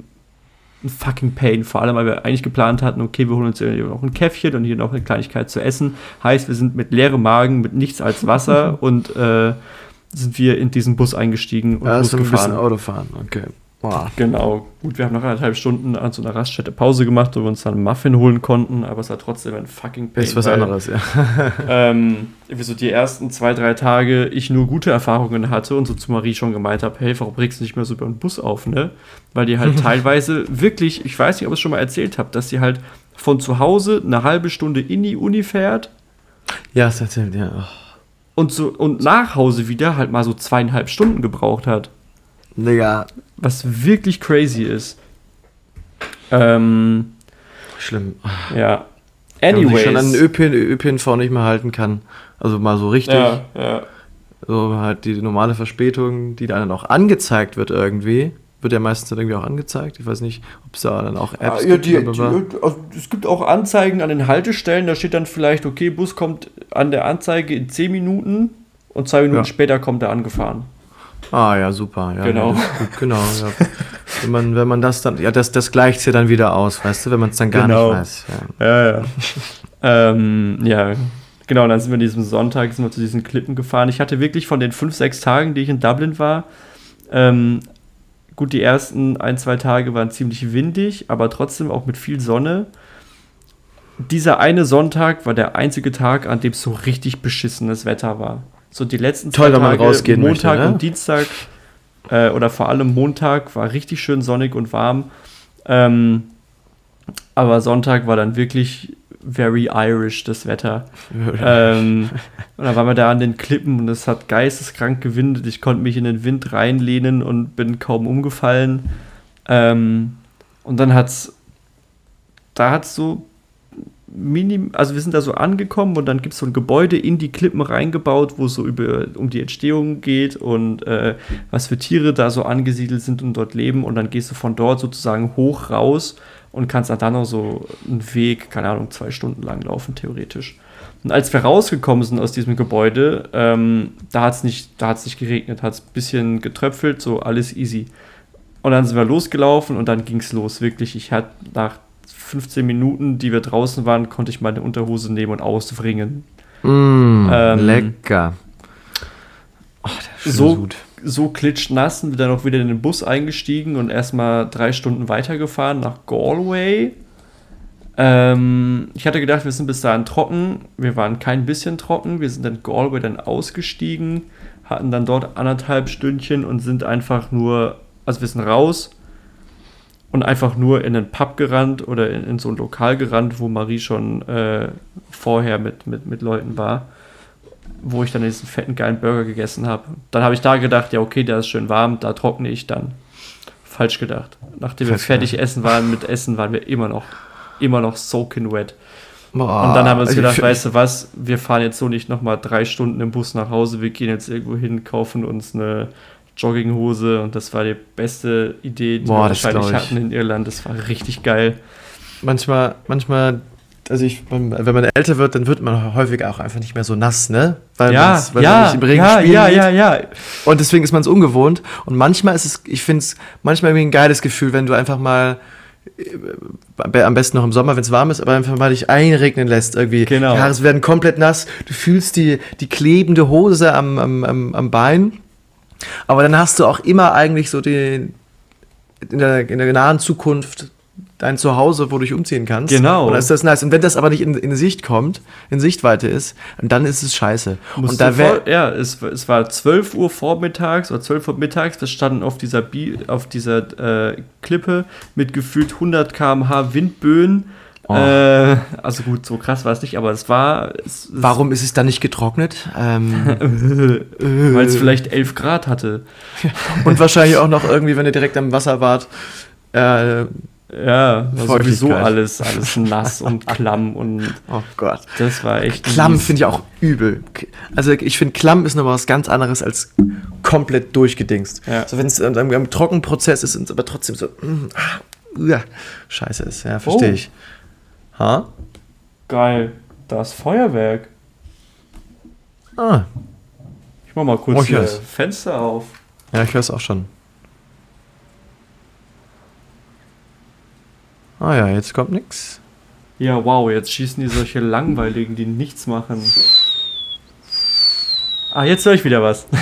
B: ein fucking Pain. Vor allem, weil wir eigentlich geplant hatten, okay, wir holen uns hier noch ein Käffchen und hier noch eine Kleinigkeit zu essen. Heißt, wir sind mit leerem Magen, mit nichts als Wasser [LAUGHS] und äh, sind wir in diesen Bus eingestiegen und
C: Ja, ist so ein bisschen Autofahren, okay. Boah.
B: Genau. Gut, wir haben noch anderthalb Stunden an so einer Raststätte Pause gemacht, wo wir uns dann einen Muffin holen konnten, aber es war trotzdem ein fucking Pain.
C: Ist was
B: weil,
C: anderes, ja. [LAUGHS]
B: Ähm, wie so die ersten zwei, drei Tage ich nur gute Erfahrungen hatte und so zu Marie schon gemeint habe, hey, warum regst du nicht mehr so über den Bus auf, ne? Weil die halt [LAUGHS] teilweise wirklich, ich weiß nicht, ob ich es schon mal erzählt habe, dass sie halt von zu Hause eine halbe Stunde in die Uni fährt
C: Ja, es erzählt, ja.
B: Und, so, und nach Hause wieder halt mal so zweieinhalb Stunden gebraucht hat.
C: Digga,
B: Was wirklich crazy ist. Ähm,
C: schlimm.
B: ja.
C: Wenn man sich schon an den ÖPN, ÖPNV nicht mehr halten kann. Also mal so richtig.
B: ja, ja.
C: So halt die normale Verspätung, die dann auch angezeigt wird irgendwie. Wird ja meistens dann irgendwie auch angezeigt. Ich weiß nicht, ob es da dann auch
B: Ah,
C: Apps
B: ja,
C: gibt.
B: die, die, also es gibt auch Anzeigen an den Haltestellen, da steht dann vielleicht, okay, Bus kommt an der Anzeige in 10 Minuten und zwei Minuten
C: Ja.
B: später kommt er angefahren.
C: Ah ja, super. Ja,
B: Genau.
C: Ja, genau. Ja. wenn, man, wenn man das dann, ja, das, das gleicht es ja dann wieder aus, weißt du, wenn man es dann gar
B: Genau.
C: nicht weiß. Ja.
B: Ja, ja. ähm, ja, genau, dann sind wir an diesem Sonntag sind wir zu diesen Klippen gefahren. Ich hatte wirklich von den fünf, sechs Tagen, die ich in Dublin war, ähm, gut, die ersten ein, zwei Tage waren ziemlich windig, aber trotzdem auch mit viel Sonne. Dieser eine Sonntag war der einzige Tag, an dem so richtig beschissenes Wetter war. So die letzten
C: Toll,
B: zwei Tage, Montag
C: möchte, ne?
B: und Dienstag äh, oder vor allem Montag war richtig schön sonnig und warm. Ähm, aber Sonntag war dann wirklich very Irish, das Wetter. ähm, [LAUGHS] und dann waren wir da an den Klippen und es hat geisteskrank gewindet. Ich konnte mich in den Wind reinlehnen und bin kaum umgefallen. Ähm, und dann hat's, da hat's so minim, also wir sind da so angekommen und dann gibt es so ein Gebäude in die Klippen reingebaut, wo es so über um die Entstehung geht und äh, was für Tiere da so angesiedelt sind und dort leben und dann gehst du von dort sozusagen hoch raus und kannst dann, noch so einen Weg, keine Ahnung, zwei Stunden lang laufen, theoretisch. Und als wir rausgekommen sind aus diesem Gebäude, ähm, da hat es nicht, nicht geregnet, hat es ein bisschen getröpfelt, so alles easy. Und dann sind wir losgelaufen und dann ging es los, wirklich. Ich hatte nach 15 Minuten, die wir draußen waren, konnte ich meine Unterhose nehmen und auswringen.
C: Mm,
B: Ähm,
C: lecker. Oh,
B: So,
C: Sud.
B: so klitschnass sind wir dann auch wieder in den Bus eingestiegen und erstmal drei Stunden weitergefahren nach Galway. Ähm, ich hatte gedacht, wir sind bis dahin trocken. Wir waren kein bisschen trocken. Wir sind in Galway dann ausgestiegen, hatten dann dort anderthalb Stündchen und sind einfach nur, also wir sind raus und einfach nur in einen Pub gerannt oder in, in so ein Lokal gerannt, wo Marie schon äh, vorher mit, mit, mit Leuten war, wo ich dann diesen fetten geilen Burger gegessen habe. Dann habe ich da gedacht, ja okay, der ist schön warm, da trockne ich dann. Falsch gedacht. Nachdem wir
C: Falsch
B: fertig essen waren mit Essen, waren wir immer noch, immer noch soaking wet.
C: Boah,
B: Und dann haben wir uns
C: also
B: gedacht, weißt du was, wir fahren jetzt so nicht nochmal drei Stunden im Bus nach Hause, wir gehen jetzt irgendwo hin, kaufen uns eine Jogginghose und das war die beste Idee, die
C: Boah,
B: wir wahrscheinlich hatten in Irland. Das war richtig geil.
C: manchmal, manchmal, also ich, wenn man älter wird, dann wird man häufig auch einfach nicht mehr so nass, ne? Weil
B: ja,
C: weil man
B: ja,
C: nicht im Regen
B: ja,
C: spielen
B: ja, ja, ja.
C: Und deswegen ist man es ungewohnt. Und manchmal ist es, ich finde es manchmal irgendwie ein geiles Gefühl, wenn du einfach mal, äh, am besten noch im Sommer, wenn es warm ist, aber einfach mal dich einregnen lässt irgendwie.
B: Genau.
C: Die Haare werden komplett nass. Du fühlst die, die klebende Hose am, am, am Bein. Aber dann hast du auch immer eigentlich so die, in der, in der nahen Zukunft dein Zuhause, wo du dich umziehen kannst.
B: Genau.
C: Und ist das nice. Und wenn das aber nicht in, in Sicht kommt, in Sichtweite ist, dann ist es scheiße.
B: Musst
C: und da
B: vor, ja, es, es war 12 Uhr vormittags oder 12 Uhr mittags, wir standen auf dieser, Bi auf dieser äh, Klippe mit gefühlt 100 km/h Windböen.
C: Oh.
B: Äh, also gut, so krass war es nicht, aber es war. Es, es,
C: Warum ist es dann nicht getrocknet? Ähm, [LAUGHS]
B: Weil es vielleicht 11 Grad hatte. [LAUGHS]
C: und wahrscheinlich auch noch irgendwie, wenn ihr direkt am Wasser wart. Äh,
B: Ja, sowieso alles, alles nass und [LAUGHS] klamm und
C: oh Gott.
B: das war echt.
C: Klamm finde ich auch übel. Also ich finde, Klamm ist nochmal was ganz anderes als komplett durchgedingst.
B: Ja.
C: So wenn es im, im Trockenprozess ist und es aber trotzdem so mm, ah, scheiße ist. Ja, verstehe
B: Oh.
C: ich. Ha?
B: Geil. Das Feuerwerk.
C: Ah,
B: Ich mach mal kurz
C: Oh, hör's.
B: Fenster auf.
C: ja, ich höre es auch schon. Ah ja, jetzt kommt nix.
B: Ja, wow, jetzt schießen die solche langweiligen, die nichts machen. Ah, jetzt höre ich wieder was. [LAUGHS]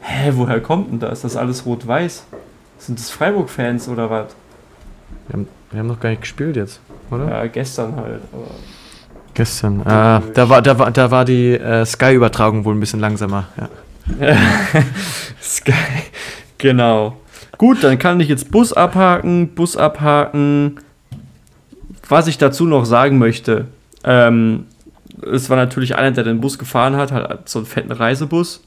B: Hä, woher kommt denn das? Ist das alles rot-weiß? Sind das Freiburg-Fans oder was?
C: Wir haben, wir haben noch gar nicht gespielt jetzt, oder?
B: Ja, gestern halt. Aber
C: Gestern. Ah, da war, da war, da war die äh, Sky-Übertragung wohl ein bisschen langsamer. Ja. [LAUGHS]
B: Sky. Genau. Gut, dann kann ich jetzt Bus abhaken, Bus abhaken. Was ich dazu noch sagen möchte, ähm, es war natürlich einer, der den Bus gefahren hat, halt so einen fetten Reisebus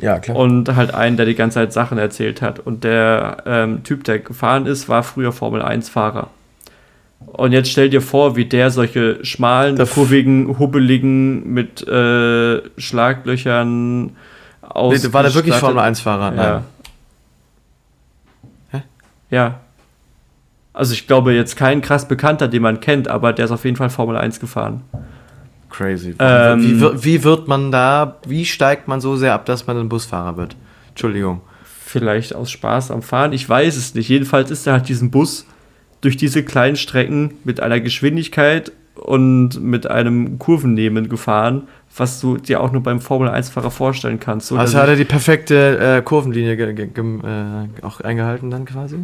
C: ja, klar.
B: und halt einen, der die ganze Zeit Sachen erzählt hat. Und der ähm, Typ, der gefahren ist, war früher Formel 1-Fahrer. Und jetzt stell dir vor, wie der solche schmalen,
C: Da f-
B: kurvigen, hubbeligen, mit äh, Schlaglöchern aus.
C: nee, war der wirklich Formel 1-Fahrer?
B: Ja.
C: Hä?
B: Ja. Also ich glaube jetzt kein krass bekannter, den man kennt, aber der ist auf jeden Fall Formel 1 gefahren.
C: Crazy.
B: Ähm,
C: wie, wie wird man da, wie steigt man so sehr ab, dass man ein Busfahrer wird? Entschuldigung.
B: Vielleicht aus Spaß am Fahren, ich weiß es nicht. Jedenfalls ist er halt diesen Bus durch diese kleinen Strecken mit einer Geschwindigkeit und mit einem Kurvennehmen gefahren, was du dir auch nur beim Formel 1-Fahrer vorstellen kannst. So,
C: Also hat er die perfekte äh, Kurvenlinie äh, auch eingehalten dann quasi?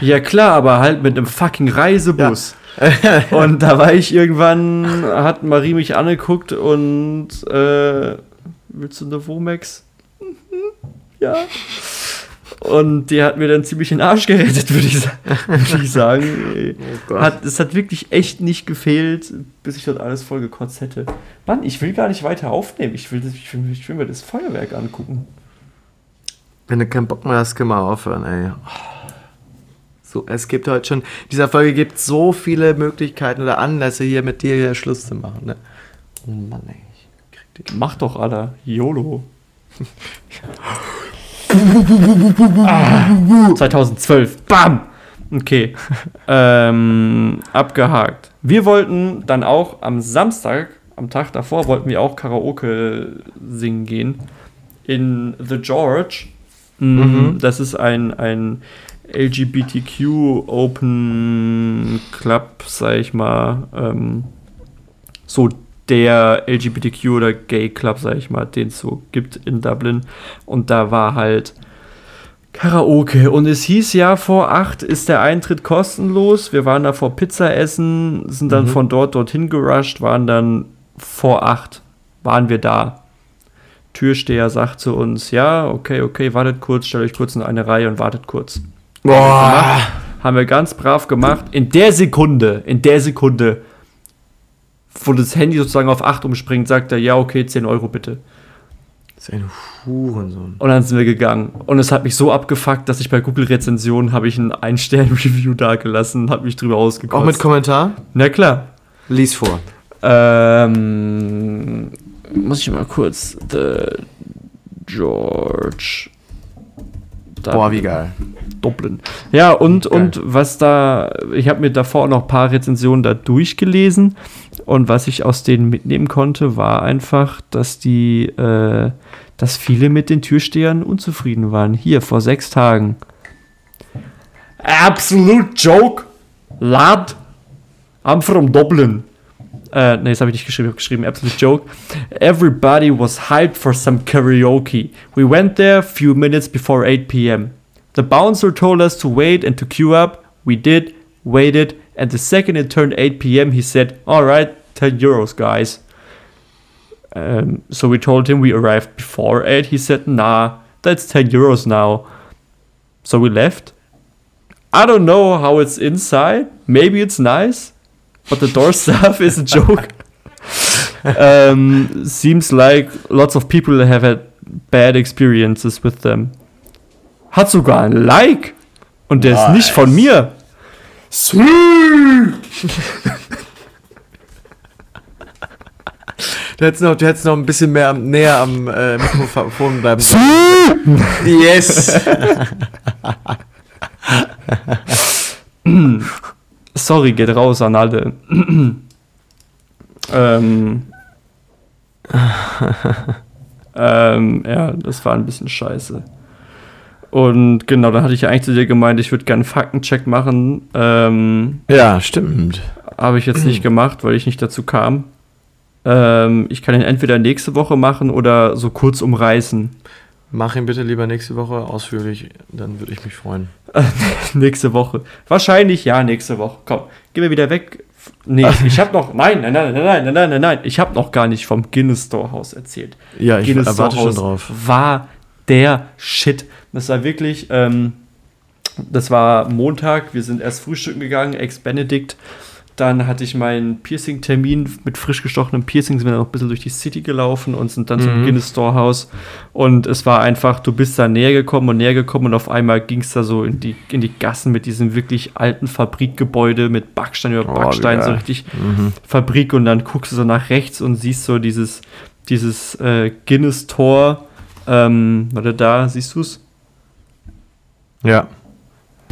B: ja klar, aber halt mit einem [LAUGHS] fucking Reisebus. [LAUGHS] und da war ich irgendwann, hat Marie mich angeguckt und äh, willst du eine Womex? Mhm, ja. Und die hat mir dann ziemlich den Arsch gerettet, würde ich, sa würd ich sagen. [LAUGHS]
C: Gott.
B: hat, es hat wirklich echt nicht gefehlt, bis ich dort alles voll gekotzt hätte. Mann, ich will gar nicht weiter aufnehmen. Ich will, das- ich will, ich will mir das Feuerwerk angucken.
C: Wenn du keinen Bock mehr hast, können wir aufhören, ey. So, es gibt heute schon, dieser Folge gibt so viele Möglichkeiten oder Anlässe hier mit dir hier Schluss zu machen, ne? Oh Mann, ey. Ich krieg die
B: Mach doch, Alter. YOLO. ah, 2012. Bam! Okay. [LAUGHS] ähm, abgehakt. Wir wollten dann auch am Samstag, am Tag davor, wollten wir auch Karaoke singen gehen. In The George. Mhm. Das ist ein, ein LGBTQ Open Club, sag ich mal. Ähm, so der LGBTQ oder Gay Club, sag ich mal, den es so gibt in Dublin. Und da war halt Karaoke. Und es hieß ja, vor acht ist der Eintritt kostenlos. Wir waren da vor Pizza essen, sind dann
C: Mhm.
B: von dort dorthin gerusht, waren dann vor acht, waren wir da. Türsteher sagt zu uns, ja, okay, okay, wartet kurz, stellt euch kurz in eine Reihe und wartet kurz.
C: Boah!
B: Haben wir ganz brav gemacht. In der Sekunde, in der Sekunde, wo das Handy sozusagen auf 8 umspringt, sagt er, ja, okay, 10 Euro bitte.
C: Das ist ein Hurensohn.
B: Und dann sind wir gegangen. Und es hat mich so abgefuckt, dass ich bei Google Rezensionen habe ich ein Ein-Stern-Review [LAUGHS] dagelassen, habe mich drüber ausgekotzt.
C: Auch mit Kommentar?
B: Na klar.
C: Lies vor.
B: Ähm, muss ich mal kurz The George.
C: Boah, wie geil.
B: Dublin. Ja, und,
C: Geil.
B: und was da, ich habe mir davor noch ein paar Rezensionen da durchgelesen und was ich aus denen mitnehmen konnte, war einfach, dass die, äh, dass viele mit den Türstehern unzufrieden waren. Hier, vor sechs Tagen. Absolute joke, lad. I'm from Dublin. Äh, nee, das habe ich nicht geschrieben, ich habe geschrieben, absolute joke. Everybody was hyped for some karaoke. We went there a few minutes before 8 p.m. The bouncer told us to wait and to queue up. We did, waited, and the second it turned 8 p.m., he said, Alright, 10 euros, guys. Um, so we told him we arrived before 8. He said, Nah, that's 10 euros now. So we left. I don't know how it's inside. Maybe it's nice, but the door staff is a joke. [LAUGHS] um, seems like lots of people have had bad experiences with them. Hat sogar ein Like. Und der ist nicht von mir. [LAUGHS]
C: Du hättest noch, du hättest noch ein bisschen mehr am, näher am äh, Mikrofon bleiben sollen. Yes! [LAUGHS]
B: Sorry, geht raus an alle. [CLEARS THROAT] ähm, [LAUGHS] ähm, ja, das war ein bisschen scheiße. Und genau, dann hatte ich ja eigentlich zu dir gemeint, ich würde gerne einen Faktencheck machen. Ähm,
C: Ja, stimmt.
B: Habe ich jetzt nicht [CLEARS THROAT] gemacht, weil ich nicht dazu kam. Ähm, ich kann ihn entweder nächste Woche machen oder so kurz umreißen.
C: Mach ihn bitte lieber nächste Woche ausführlich, dann würde ich mich freuen. [LAUGHS]
B: nächste Woche. Wahrscheinlich ja, nächste Woche. Komm, geh mir wieder weg. Nee, ich habe noch. Nein, nein, nein, nein, nein, nein, nein, nein. nein. Ich habe noch gar nicht vom Guinness Store Haus erzählt.
C: Ja, ich
B: Guinness
C: erwarte Store schon
B: House
C: drauf.
B: War der Shit. Das war wirklich. Ähm, das war Montag. Wir sind erst frühstücken gegangen. Ex Benedict dann hatte ich meinen Piercing-Termin mit frisch gestochenem Piercing, sind wir noch ein bisschen durch die City gelaufen und sind dann zum
C: Mhm.
B: Guinness Storehouse. Und es war einfach, du bist da näher gekommen und näher gekommen und auf einmal ging es da so in die, in die Gassen mit diesem wirklich alten Fabrikgebäude mit Backstein über
C: Oh,
B: Backstein, so
C: geil.
B: richtig
C: Mhm.
B: Fabrik und dann guckst du so nach rechts und siehst so dieses, dieses äh, Guinness-Tor. Ähm, warte, da siehst du es?
C: Ja.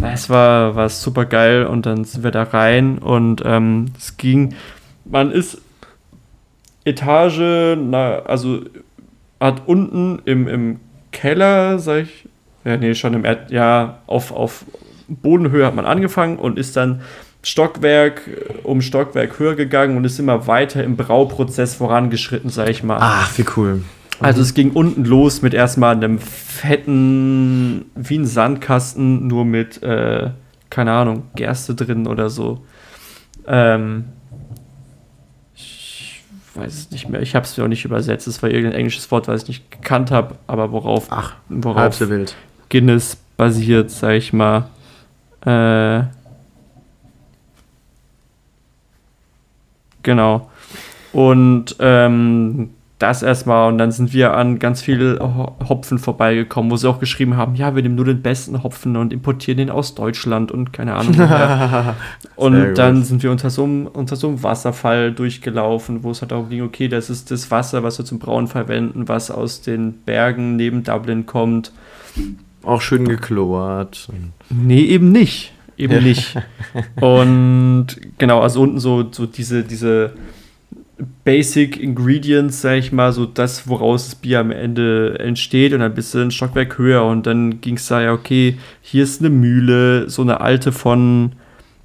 B: Es war, war super geil und dann sind wir da rein und ähm, es ging, man ist Etage, na, also hat unten im, im Keller, sag ich, ja, nee, schon im Erd, ja, auf, auf Bodenhöhe hat man angefangen und ist dann Stockwerk um Stockwerk höher gegangen und ist immer weiter im Brauprozess vorangeschritten, sag ich mal.
C: Ach, wie cool.
B: Also es ging unten los mit erstmal einem fetten, wie ein Sandkasten, nur mit, äh, keine Ahnung, Gerste drin oder so. Ähm, ich weiß es nicht mehr. Ich habe es mir auch nicht übersetzt. Es war irgendein englisches Wort, was ich nicht gekannt habe, aber worauf,
C: Ach, halb
B: worauf
C: so wild.
B: Guinness basiert, sag ich mal. Äh, genau. Und ähm, das erstmal und dann sind wir an ganz viel Ho- Hopfen vorbeigekommen, wo sie auch geschrieben haben, ja, wir nehmen nur den besten Hopfen und importieren den aus Deutschland und keine Ahnung. [LAUGHS] Und dann sind wir unter so, einem, unter so einem Wasserfall durchgelaufen, wo es halt darum ging, okay, das ist das Wasser, was wir zum Brauen verwenden, was aus den Bergen neben Dublin kommt.
C: Auch schön geklort.
B: Nee, eben nicht. Eben nicht. [LAUGHS] Und genau, also unten so, so diese, diese Basic Ingredients, sag ich mal, so das, woraus das Bier am Ende entsteht und dann bist du ein Stockwerk höher und dann ging es da ja, okay, hier ist eine Mühle, so eine alte von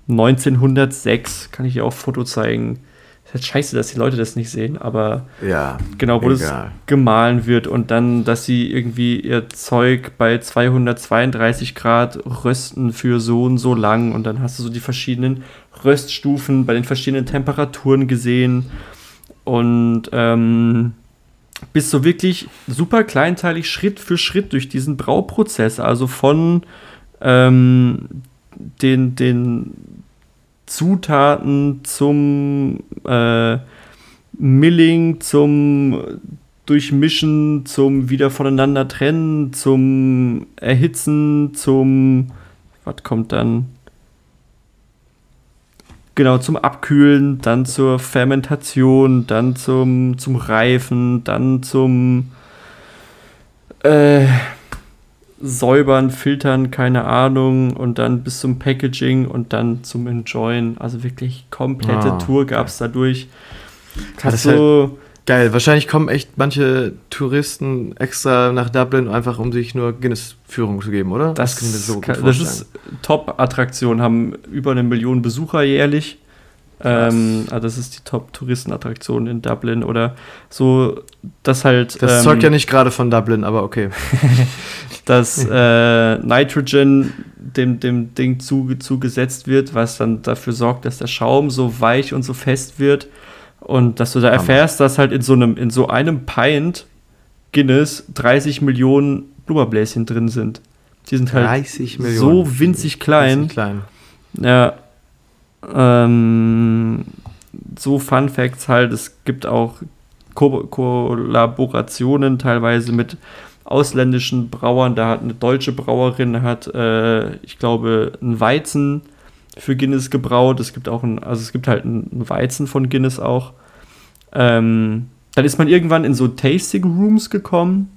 B: 1906, kann ich dir auch Foto zeigen. Ist halt scheiße, dass die Leute das nicht sehen, aber
C: Ja.
B: Genau, wo das
C: Egal.
B: gemahlen wird und dann, dass sie irgendwie ihr Zeug bei 232 Grad rösten für so und so lang und dann hast du so die verschiedenen Röststufen bei den verschiedenen Temperaturen gesehen und ähm, bist so wirklich super kleinteilig Schritt für Schritt durch diesen Brauprozess, also von ähm, den, den Zutaten zum äh, Milling zum Durchmischen, zum wieder voneinander trennen, zum Erhitzen, zum was kommt dann? Genau, zum Abkühlen, dann zur Fermentation, dann zum, zum Reifen, dann zum äh, Säubern, Filtern, keine Ahnung, und dann bis zum Packaging und dann zum Enjoyen. Also wirklich komplette
C: Ah,
B: Tour gab es dadurch. Hast du,
C: Geil, wahrscheinlich kommen echt manche Touristen extra nach Dublin, einfach um sich nur Guinness-Führung zu geben, oder?
B: das,
C: mir so
B: kann- das ist Top-Attraktion, haben über eine Million Besucher jährlich. Ähm, also das ist die Top-Touristenattraktion in Dublin oder so, das halt.
C: Das
B: ähm,
C: zeugt ja nicht gerade von Dublin, aber okay. [LAUGHS]
B: dass äh, Nitrogen dem, dem Ding zuge zugesetzt wird, was dann dafür sorgt, dass der Schaum so weich und so fest wird. Und dass du da erfährst, dass halt in so einem, in so einem Pint Guinness 30 Millionen Blubberbläschen drin sind. Die sind halt
C: 30
B: so winzig klein.
C: Winzig klein.
B: Ja. Ähm, so Fun Facts halt, es gibt auch Ko Kollaborationen teilweise mit ausländischen Brauern. Da hat eine deutsche Brauerin, hat, äh, ich glaube, einen Weizen für Guinness gebraut. Es gibt auch ein, also es gibt halt einen Weizen von Guinness auch. Ähm, dann ist man irgendwann in so Tasting Rooms gekommen,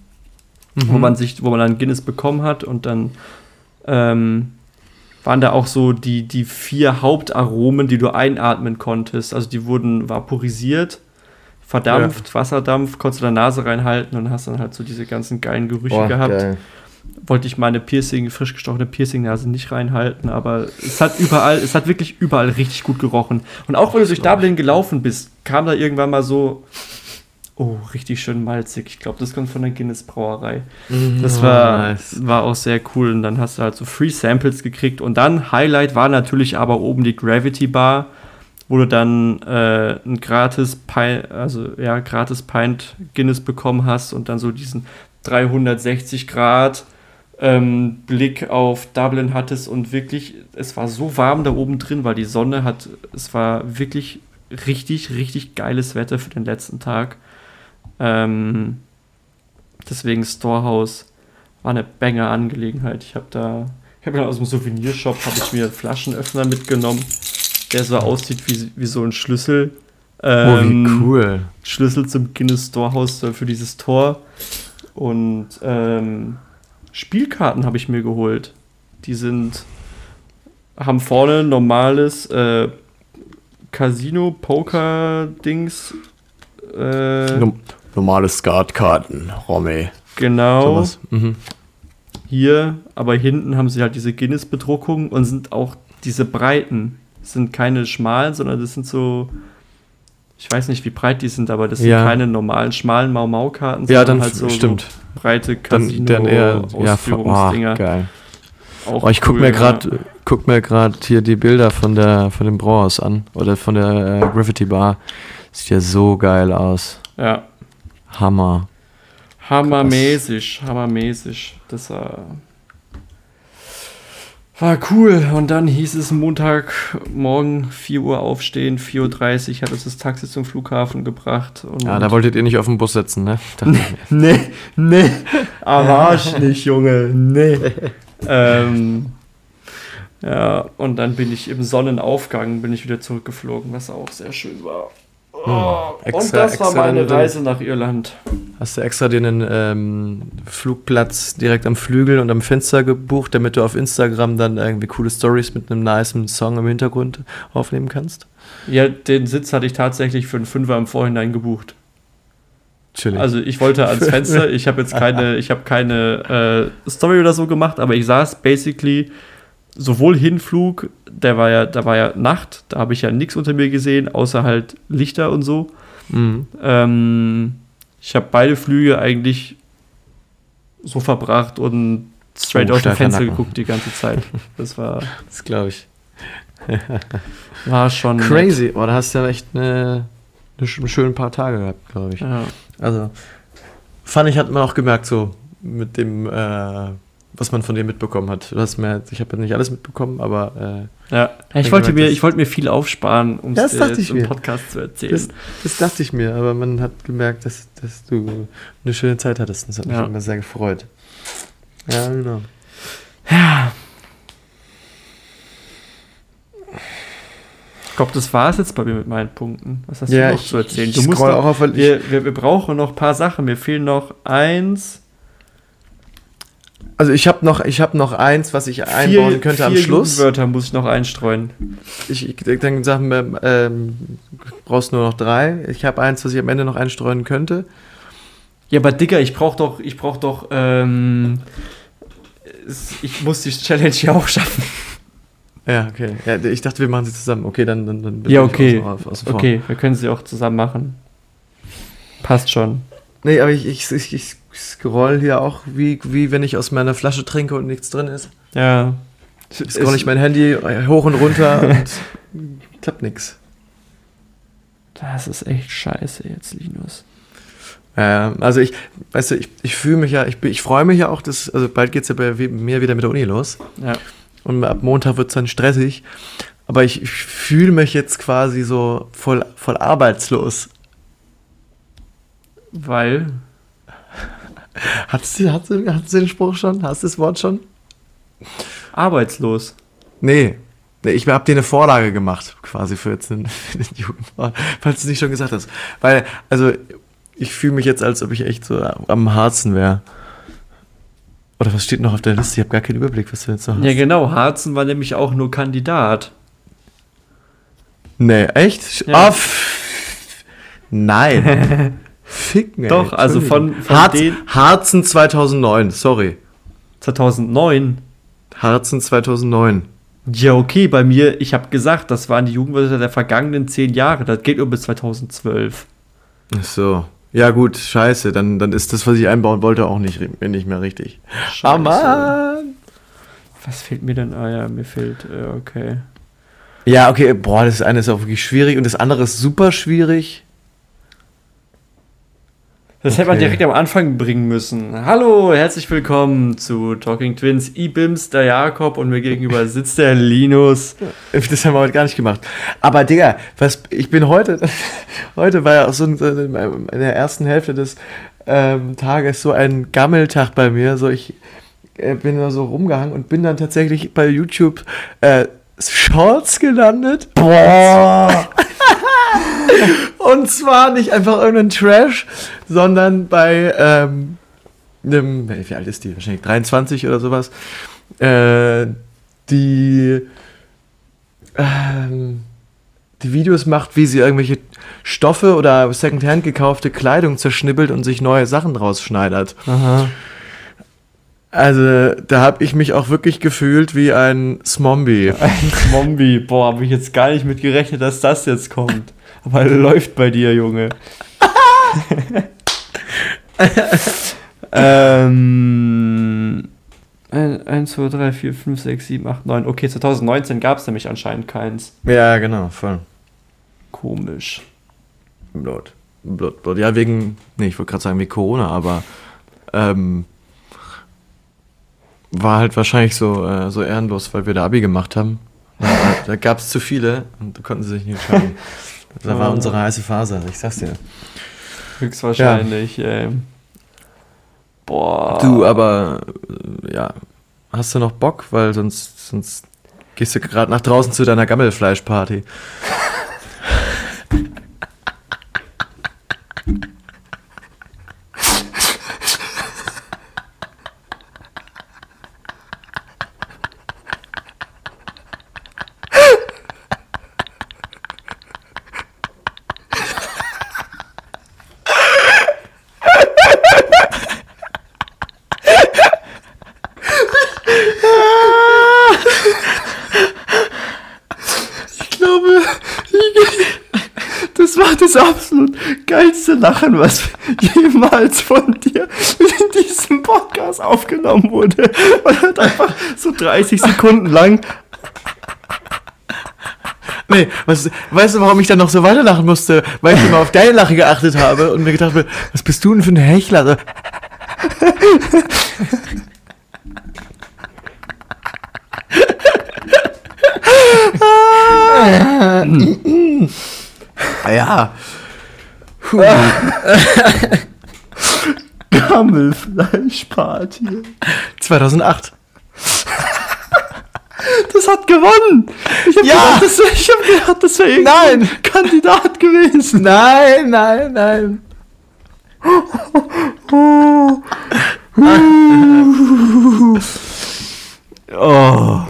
C: Mhm.
B: wo man sich, wo man dann Guinness bekommen hat und dann ähm, waren da auch so die, die vier Hauptaromen, die du einatmen konntest. Also die wurden vaporisiert, verdampft, Wasserdampf, konntest du in der Nase reinhalten und hast dann halt so diese ganzen geilen Gerüche
C: Oh,
B: gehabt.
C: geil.
B: Wollte ich meine Piercing, frisch gestochene Piercing-Nase nicht reinhalten, aber es hat überall, es hat wirklich überall richtig gut gerochen. Und auch wenn du durch Dublin gelaufen bist, kam da irgendwann mal so, oh, richtig schön malzig. Ich glaube, das kommt von der Guinness-Brauerei. Das
C: Oh,
B: war,
C: nice.
B: war auch sehr cool. Und dann hast du halt so Free Samples gekriegt. Und dann, Highlight war natürlich aber oben die Gravity Bar, wo du dann äh, ein gratis Pint, also ja, gratis Pint Guinness bekommen hast und dann so diesen 360 Grad ähm, Blick auf Dublin hattest und wirklich, es war so warm da oben drin, weil die Sonne hat, es war wirklich richtig, richtig geiles Wetter für den letzten Tag. Ähm, deswegen Storehouse war eine Banger Angelegenheit. Ich habe da, ich habe aus dem Souvenirshop habe ich mir einen Flaschenöffner mitgenommen, der so aussieht wie, wie so ein Schlüssel.
C: Oh, wie
B: Ähm,
C: cool.
B: Schlüssel zum Guinness Storehouse für dieses Tor. Und ähm, Spielkarten habe ich mir geholt. Die sind, haben vorne normales äh, Casino, Poker-Dings. Äh,
C: Normale Skatkarten, Romy.
B: genau.
C: Mhm.
B: Hier, aber hinten haben sie halt diese Guinness-Bedruckung und sind auch diese breiten. Das sind keine schmalen, sondern das sind so. Ich weiß nicht, wie breit die sind, aber das sind
C: Ja.
B: keine normalen schmalen Mau-Mau-Karten,
C: Ja, dann
B: halt so,
C: stimmt.
B: so breite
C: Dann, dann eher, ja,
B: Casino-Ausführungsdinger.
C: oh, geil.
B: Auch
C: Oh, ich guck
B: cool,
C: mir
B: ja.
C: gerade guck mir gerade hier die Bilder von der von dem Brauhaus an oder von der äh, Graffiti Bar. Sieht ja so geil aus.
B: Ja,
C: Hammer.
B: hammermäßig, hammermäßig. Das war, war cool. Und dann hieß es Montagmorgen 4 Uhr aufstehen, 4.30 Uhr hat uns das Taxi zum Flughafen gebracht. Und
C: Ja, da wolltet ihr nicht auf den Bus setzen, ne? [LAUGHS]
B: Nee, nee, am [LAUGHS] Arsch [LAUGHS] nicht, Junge, nee. ähm, ja, und dann bin ich im Sonnenaufgang, bin ich wieder zurückgeflogen, was auch sehr schön war. Oh, und
C: extra-
B: das war meine
C: den-
B: Reise nach Irland.
C: Hast du extra dir einen ähm, Flugplatz direkt am Flügel und am Fenster gebucht, damit du auf Instagram dann irgendwie coole Stories mit einem nicen Song im Hintergrund aufnehmen kannst?
B: Ja, den Sitz hatte ich tatsächlich für einen Fünfer im Vorhinein gebucht.
C: Chillig.
B: Also ich wollte ans [LAUGHS] Fenster, ich habe jetzt keine, ich habe keine äh, Story oder so gemacht, aber ich saß basically sowohl Hinflug, der war ja, da war ja Nacht, da habe ich ja nichts unter mir gesehen, außer halt Lichter und so.
C: mhm.
B: Ähm, ich habe beide Flüge eigentlich so verbracht und straight
C: Oh,
B: aus dem Fenster
C: Nacken.
B: geguckt die ganze Zeit. Das war, [LAUGHS]
C: Das glaube ich. [LAUGHS]
B: war schon nett.
C: Crazy. Boah, da hast du ja echt eine, eine, schönen paar Tage gehabt, glaube ich.
B: Ja.
C: Also, fand ich, hat man auch gemerkt, so mit dem, äh, was man von dir mitbekommen hat. Du hast mir, ich habe nicht alles mitbekommen, aber
B: äh, ja. ich
C: ich
B: wollte mir, ich wollte mir viel aufsparen, um
C: Ja, das
B: es im. Podcast zu erzählen.
C: das, das dachte ich mir, aber man hat gemerkt, dass, dass du eine schöne Zeit hattest. Und das hat mich
B: Ja.
C: immer sehr gefreut. Ja, genau.
B: Ich glaube, das war es jetzt bei mir mit meinen Punkten. Was hast
C: Ja,
B: du noch
C: ich-
B: zu erzählen?
C: ich
B: du musst
C: scroll
B: noch,
C: auch auf-
B: wir, wir, wir brauchen noch ein paar Sachen. Mir fehlen noch eins,
C: Also ich habe noch, ich habe noch eins, was ich einbauen
B: vier,
C: könnte am
B: vier
C: Schluss.
B: Wörter muss ich noch einstreuen.
C: Ich, ich sagen wir, ähm, brauchst nur noch drei. Ich habe eins, was ich am Ende noch einstreuen könnte.
B: Ja, aber Digga, ich brauch doch, ich brauch doch, ähm, ich muss die Challenge ja auch schaffen.
C: Ja, okay. Ja, ich dachte, wir machen sie zusammen. Okay, dann, dann, dann
B: Ja, okay.
C: außen vor.
B: Okay, wir können sie auch zusammen machen. Passt schon.
C: Nee, aber ich, ich, ich, ich scroll hier auch, wie, wie wenn ich aus meiner Flasche trinke und nichts drin ist.
B: Ja.
C: Scroll ich mein Handy hoch und runter [LAUGHS] und klappt nix.
B: Das ist echt scheiße jetzt, Linus.
C: Ja, also ich, weißt du, ich, ich fühle mich ja, ich, ich freue mich ja auch, dass, also bald geht es ja bei mir wieder mit der Uni los.
B: Ja.
C: Und ab Montag wird es dann stressig. Aber ich, ich fühle mich jetzt quasi so voll, voll arbeitslos.
B: Weil,
C: Hattest du, hattest, du, hattest du den Spruch schon? Hast du das Wort schon?
B: arbeitslos.
C: Nee. ich habe dir eine Vorlage gemacht, quasi für jetzt [LAUGHS] für den Jugendwort, falls du es nicht schon gesagt hast. Weil, also, ich fühle mich jetzt, als ob ich echt so am Harzen wäre. Oder was steht noch auf der Liste? Ich habe gar keinen Überblick, was du jetzt noch hast.
B: Ja, genau. Harzen war nämlich auch nur Kandidat.
C: Nee, echt?
B: Ja.
C: Pff. Nein. [LAUGHS] Ficken, ey.
B: Doch, also von- von
C: Harz,
B: den-
C: Harzen 2009, sorry.
B: 2009.
C: Harzen 2009.
B: Ja, okay, bei mir, ich habe gesagt, das waren die Jugendwörter der vergangenen zehn Jahre. Das geht nur bis 2012.
C: Ach so. Ja gut, scheiße, dann, dann ist das, was ich einbauen wollte, auch nicht, nicht mehr richtig.
B: Scheiße.
C: Ah, Mann.
B: Was fehlt mir denn? Ah ja, mir fehlt, äh, okay.
C: Ja, okay, boah, das eine ist auch wirklich schwierig und das andere ist super schwierig.
B: Das hätte man
C: Okay.
B: direkt am Anfang bringen müssen. Hallo, herzlich willkommen zu Talking Twins. Ibims, der Jakob und mir gegenüber [LAUGHS] sitzt der Linus.
C: Das haben wir heute gar nicht gemacht. Aber Digga, was, ich bin heute, [LAUGHS] heute war ja auch so in der ersten Hälfte des ähm, Tages so ein Gammeltag bei mir. So ich äh, bin da so rumgehangen und bin dann tatsächlich bei YouTube äh, Shorts gelandet. Boah! [LAUGHS] und zwar nicht einfach irgendein Trash, sondern bei ähm, einem, wie alt ist die? Wahrscheinlich 23 oder sowas. Äh, die ähm, die Videos macht, wie sie irgendwelche Stoffe oder Secondhand gekaufte Kleidung zerschnippelt und sich neue Sachen draus schneidert.
B: Aha.
C: Also, da habe ich mich auch wirklich gefühlt wie ein Smombie. [LAUGHS]
B: Ein Zombie. Boah, habe ich jetzt gar nicht mit gerechnet, dass das jetzt kommt. Aber [LAUGHS] läuft bei dir, Junge. [LAUGHS] ähm. 1, 2, 3, 4, 5, 6, 7, 8, 9. Okay, 2019 gab es nämlich anscheinend keins.
C: Ja, genau, voll.
B: Komisch.
C: Blut. Blut, Blut. Ja, wegen, nee, ich wollte gerade sagen wegen Corona, aber ähm, war halt wahrscheinlich so, äh, so ehrenlos, weil wir da Abi gemacht haben. Da, da gab es zu viele und da konnten sie sich nicht entscheiden. [LAUGHS] Da war unsere heiße Phase, ich sag's dir.
B: Höchstwahrscheinlich. Ähm. Boah.
C: Du, aber äh, ja, hast du noch Bock? Weil sonst, sonst gehst du gerade nach draußen zu deiner Gammelfleischparty. [LAUGHS]
B: Lachen, was [LAUGHS] jemals von dir in diesem Podcast aufgenommen wurde. Man hat einfach so 30 Sekunden lang.
C: Nee, was, weißt du, warum ich dann noch so weiterlachen musste? Weil ich immer auf deine Lache geachtet habe und mir gedacht habe, was bist du denn für ein Hechler? Hm. Ah ja ja. [LAUGHS]
B: Gammelfleischparty.
C: 2008. [LAUGHS]
B: Das hat gewonnen. Ich habe
C: Ja.
B: gedacht, das, ich hab gedacht, das wäre irgendein
C: Nein.
B: Kandidat gewesen.
C: Nein, nein, nein. [LAUGHS]
B: Oh.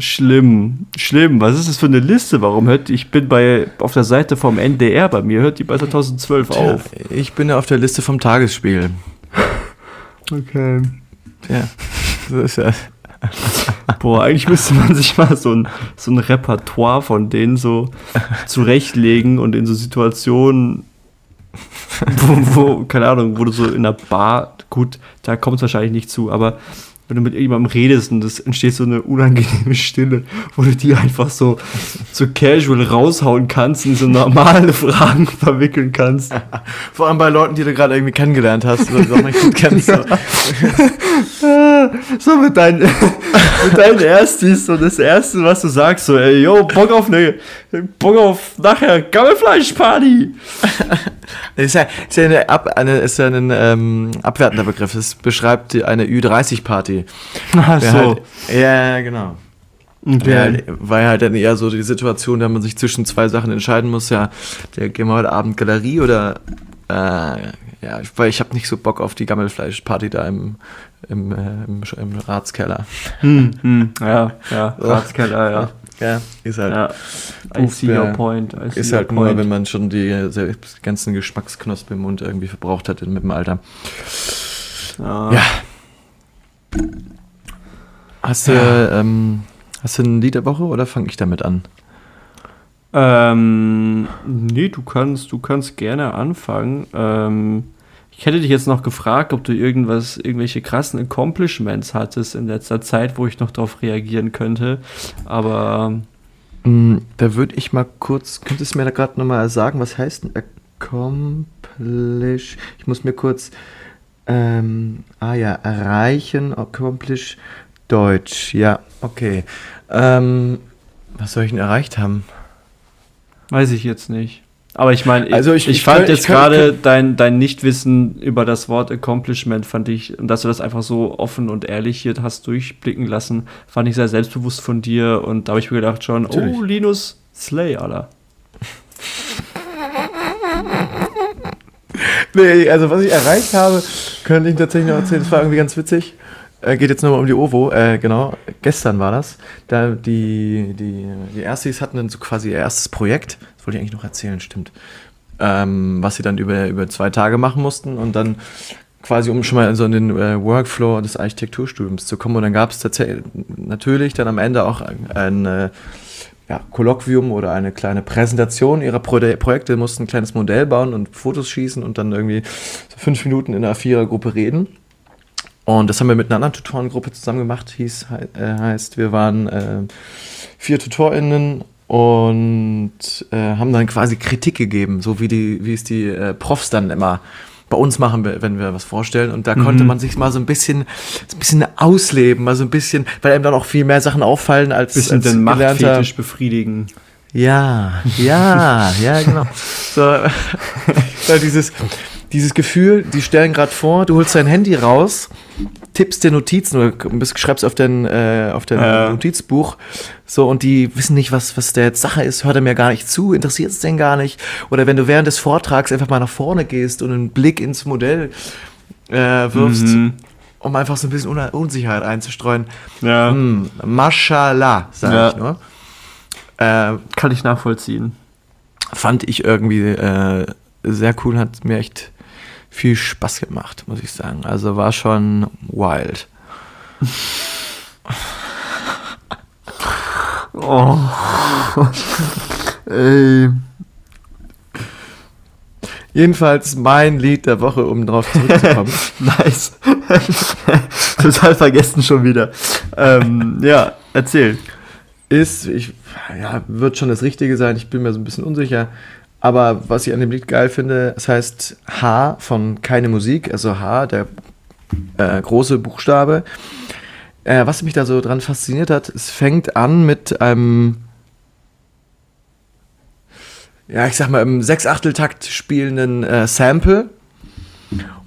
B: Schlimm, schlimm. Was ist das für eine Liste? Warum hört ich bin bei auf der Seite vom NDR bei mir hört die bei 2012 auf.
C: Ich bin auf der Liste vom Tagesspiel.
B: Okay.
C: Ja. Das ist ja.
B: Boah, eigentlich müsste man sich mal so ein, so ein Repertoire von denen so zurechtlegen und in so Situationen, wo, wo, keine Ahnung, wo du so in einer Bar, gut, da kommt es wahrscheinlich nicht zu, aber wenn du mit irgendjemandem redest und es entsteht so eine unangenehme Stille, wo du die einfach so, so casual raushauen kannst und so normale [LAUGHS] Fragen verwickeln kannst. [LAUGHS]
C: Vor allem bei Leuten, die du gerade irgendwie kennengelernt hast oder noch nicht gut kennst. So. [LAUGHS]
B: So mit deinen, mit deinen Erstis und das Erste, was du sagst, so, ey, yo, Bock auf eine, Bock auf nachher Gammelfleischparty.
C: Ist ja, ist ja, eine, Ab, eine, ist ja ein ähm, abwertender Begriff. Es beschreibt eine Ü30-Party.
B: Ach
C: Wär Halt, ja, genau.
B: Okay.
C: War ja halt dann eher so die Situation, da man sich zwischen zwei Sachen entscheiden muss, ja, der gehen wir heute Abend Galerie oder äh, ja, weil ich habe nicht so Bock auf die Gammelfleischparty da im, im, äh, im, im Ratskeller.
B: Hm, [LAUGHS] hm, ja, ja, Ratskeller, ja. [LAUGHS]
C: Ja, ist halt,
B: ja. I see
C: ja.
B: your point. I see
C: ist
B: your
C: halt nur,
B: point.
C: wenn man schon die selbst ganzen Geschmacksknospen im Mund irgendwie verbraucht hat mit dem Alter.
B: ja.
C: Ja. Hast du, ähm, hast du ein Lied der Woche oder fange ich damit an?
B: Ähm, nee, du kannst, du kannst gerne anfangen. Ähm, ich hätte dich jetzt noch gefragt, ob du irgendwas, irgendwelche krassen Accomplishments hattest in letzter Zeit, wo ich noch darauf reagieren könnte. Aber
C: Mm, Da würde ich mal kurz, könntest du mir da gerade nochmal sagen, was heißt ein Accomplish? Ich muss mir kurz, ähm, ah ja, erreichen, Accomplish, Deutsch, ja, okay. Ähm, was soll ich denn erreicht haben?
B: weiß ich jetzt nicht. Aber ich meine, ich,
C: Also ich-
B: ich,
C: ich
B: fand
C: könnt-
B: jetzt gerade dein, dein Nichtwissen über das Wort Accomplishment, fand ich, dass du das einfach so offen und ehrlich hier hast durchblicken lassen, fand ich sehr selbstbewusst von dir. Und da habe ich mir gedacht schon,
C: Natürlich.
B: oh, Linus Slay, Alter.
C: Nee, also was ich erreicht habe, könnte ich tatsächlich noch erzählen. Das war irgendwie ganz witzig. Äh, geht jetzt nochmal um die OVO. Äh, genau, gestern war das. Da die, die, die Erstis hatten dann so quasi ihr erstes Projekt. Das wollte ich eigentlich noch erzählen, stimmt. Ähm, was sie dann über, über zwei Tage machen mussten und dann quasi, um schon mal so in den äh, Workflow des Architekturstudiums zu kommen. Und dann gab es tatsächlich natürlich dann am Ende auch ein, ein äh, ja, Kolloquium oder eine kleine Präsentation ihrer Pro Projekte, mussten ein kleines Modell bauen und Fotos schießen und dann irgendwie so fünf Minuten in einer Vierergruppe reden. Und das haben wir mit einer anderen Tutorengruppe zusammen gemacht, hieß, äh, heißt, wir waren äh, vier TutorInnen und äh, haben dann quasi Kritik gegeben, so wie, die, wie es die äh, Profs dann immer bei uns machen, wenn wir was vorstellen. Und da konnte man sich mal so ein bisschen, so ein bisschen ausleben, mal so ein bisschen, weil einem dann auch viel mehr Sachen auffallen als,
B: Bisschen
C: als
B: den Machtfetisch befriedigen.
C: ja, ja, [LAUGHS] ja, genau. So, [LAUGHS] weil dieses, dieses Gefühl, die stellen gerade vor, du holst dein Handy raus, tippst dir Notizen oder bist, schreibst auf dein, äh, auf dein
B: Ja.
C: Notizbuch, so, und die wissen nicht, was, was der jetzt Sache ist, hört er mir gar nicht zu, interessiert es denn gar nicht. Oder wenn du während des Vortrags einfach mal nach vorne gehst und einen Blick ins Modell äh, wirfst,
B: Mhm.
C: um einfach so ein bisschen Un Unsicherheit einzustreuen.
B: Ja,
C: Hm, Mashallah, sag
B: Ja.
C: ich nur. Äh,
B: kann ich nachvollziehen.
C: fand ich irgendwie äh, sehr cool, hat mir echt viel Spaß gemacht, muss ich sagen. Also war schon wild.
B: Oh. [LAUGHS] Ey.
C: Jedenfalls mein Lied der Woche, um drauf zurückzukommen. [LAUGHS]
B: Nice. [LAUGHS] Total vergessen schon wieder. Ähm, ja, erzähl.
C: ist, ich, ja, wird schon das Richtige sein, ich bin mir so ein bisschen unsicher. Aber was ich an dem Lied geil finde, es heißt H von Keine Musik, also H, der äh, große Buchstabe. Äh, was mich da so dran fasziniert hat, es fängt an mit einem, ja, ich sag mal, im Sechsachteltakt spielenden äh, Sample.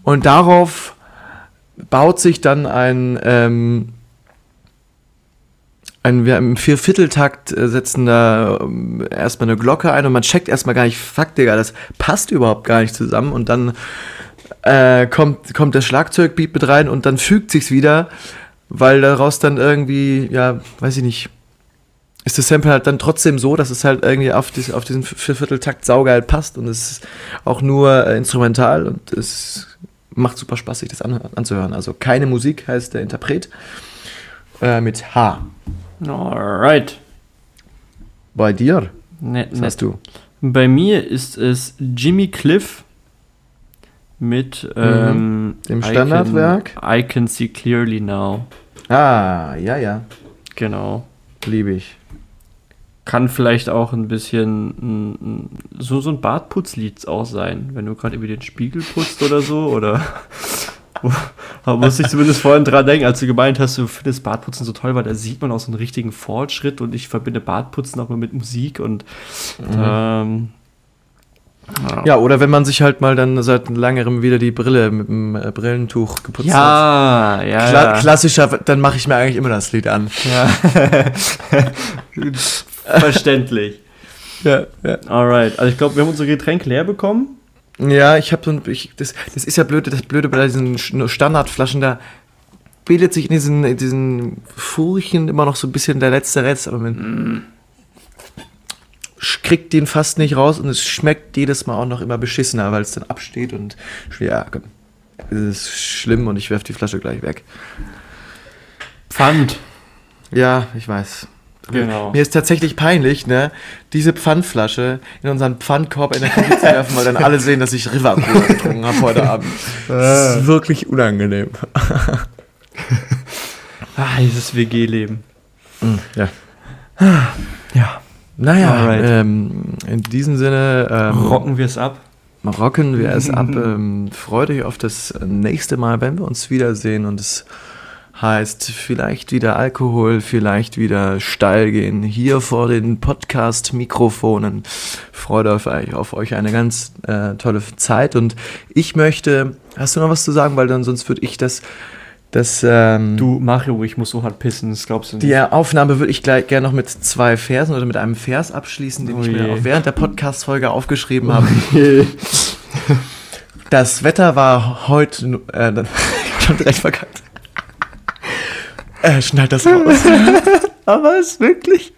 C: Und darauf baut sich dann ein ähm, ein wir im Viervierteltakt äh, setzen da ähm, erstmal eine Glocke ein und man checkt erstmal gar nicht, fuck, Digga, das passt überhaupt gar nicht zusammen und dann äh, kommt, kommt der Schlagzeugbeat mit rein und dann fügt sich's wieder, weil daraus dann irgendwie, ja, weiß ich nicht, ist das Sample halt dann trotzdem so, dass es halt irgendwie auf, dies, auf diesen Viervierteltakt saugeil passt und es ist auch nur äh, instrumental und es macht super Spaß, sich das an, anzuhören. Also keine Musik heißt der Interpret äh, mit H.
B: Alright.
C: Bei dir?
B: Nett,
C: Was
B: nett.
C: hast du?
B: Bei mir ist es Jimmy Cliff mit ähm,
C: Mhm. Dem
B: I
C: Standardwerk?
B: Can, I Can See Clearly Now.
C: Ah, ja, ja.
B: Genau.
C: Liebe ich.
B: Kann vielleicht auch ein bisschen so, so ein Bartputzlied auch sein, wenn du gerade über den Spiegel putzt oder so. Oder [LAUGHS] [LAUGHS] aber musste ich zumindest vorhin dran denken, als du gemeint hast, du findest Bartputzen so toll, weil da sieht man auch so einen richtigen Fortschritt und ich verbinde Bartputzen auch mal mit Musik und ähm,
C: Ja, oder wenn man sich halt mal dann seit längerem wieder die Brille mit dem äh, Brillentuch geputzt hat.
B: ja, ja,
C: Kla
B: ja.
C: Klassischer, dann mache ich mir eigentlich immer das Lied an.
B: Ja. [LAUGHS] Verständlich.
C: Ja, ja.
B: Alright. Also ich glaube, wir haben unsere Getränke leer bekommen.
C: Ja, ich habe so ein, ich, das, das ist ja blöd, das Blöde bei diesen Sch- Standardflaschen, da bildet sich in diesen, in diesen Furchen immer noch so ein bisschen der letzte Rest, aber man sch- kriegt den fast nicht raus und es schmeckt jedes Mal auch noch immer beschissener, weil es dann absteht und ja, es ist schlimm und ich werf die Flasche gleich weg.
B: Pfand.
C: Ja, ich weiß.
B: Genau.
C: Mir ist tatsächlich peinlich, ne, diese Pfandflasche in unseren Pfandkorb in der Küche zu werfen, weil dann alle sehen, dass ich River Cola getrunken habe heute Abend. Das ist wirklich unangenehm. [LAUGHS]
B: Ah, dieses WG-Leben.
C: Ja.
B: Ja.
C: Naja, ähm, in diesem Sinne ähm,
B: Rocken wir es ab.
C: rocken wir es ab. [LAUGHS] Ähm, freut euch auf das nächste Mal, wenn wir uns wiedersehen und es heißt vielleicht wieder Alkohol, vielleicht wieder steil gehen. Hier vor den Podcast-Mikrofonen. Freut auf euch, auf euch eine ganz äh, tolle Zeit und ich möchte, hast du noch was zu sagen, weil dann sonst würde ich das, das ähm,
B: Du, Mario, ich muss so hart pissen, das glaubst du nicht.
C: die Aufnahme würde ich gleich gerne noch mit zwei Versen oder mit einem Vers abschließen, den
B: Oh
C: ich mir auch während der Podcast-Folge aufgeschrieben habe. Das Wetter war heute. Äh, [LAUGHS] ich hab direkt verkackt. Äh, schneid das raus. [LAUGHS]
B: Aber es wirklich.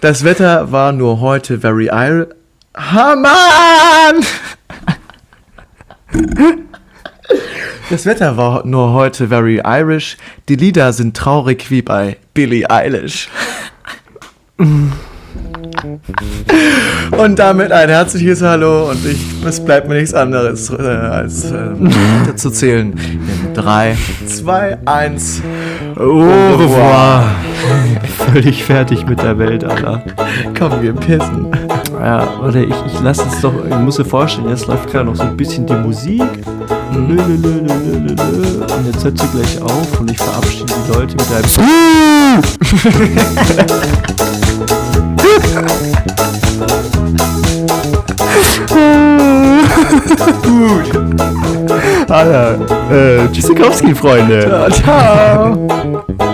C: Das Wetter war nur heute very ir. Ha, Mann! Das Wetter war nur heute very Irish. Die Lieder sind traurig wie bei Billie Eilish. Und damit ein herzliches Hallo und ich, es bleibt mir nichts anderes äh, als äh, zu zählen. In 3, 2, 1. Au revoir. [LAUGHS]
B: Völlig fertig mit der Welt, Alter.
C: Komm, wir pissen.
B: Ja, oder ich, ich lasse es doch, ich muss dir vorstellen, jetzt läuft gerade noch so ein bisschen die Musik. Lö, lö, lö, lö, lö, lö. Und jetzt hört sie gleich auf und ich verabschiede die Leute mit einem [LAUGHS] [LAUGHS]
C: Alter, äh, Tschüssikowski, Freunde. Ciao. ciao.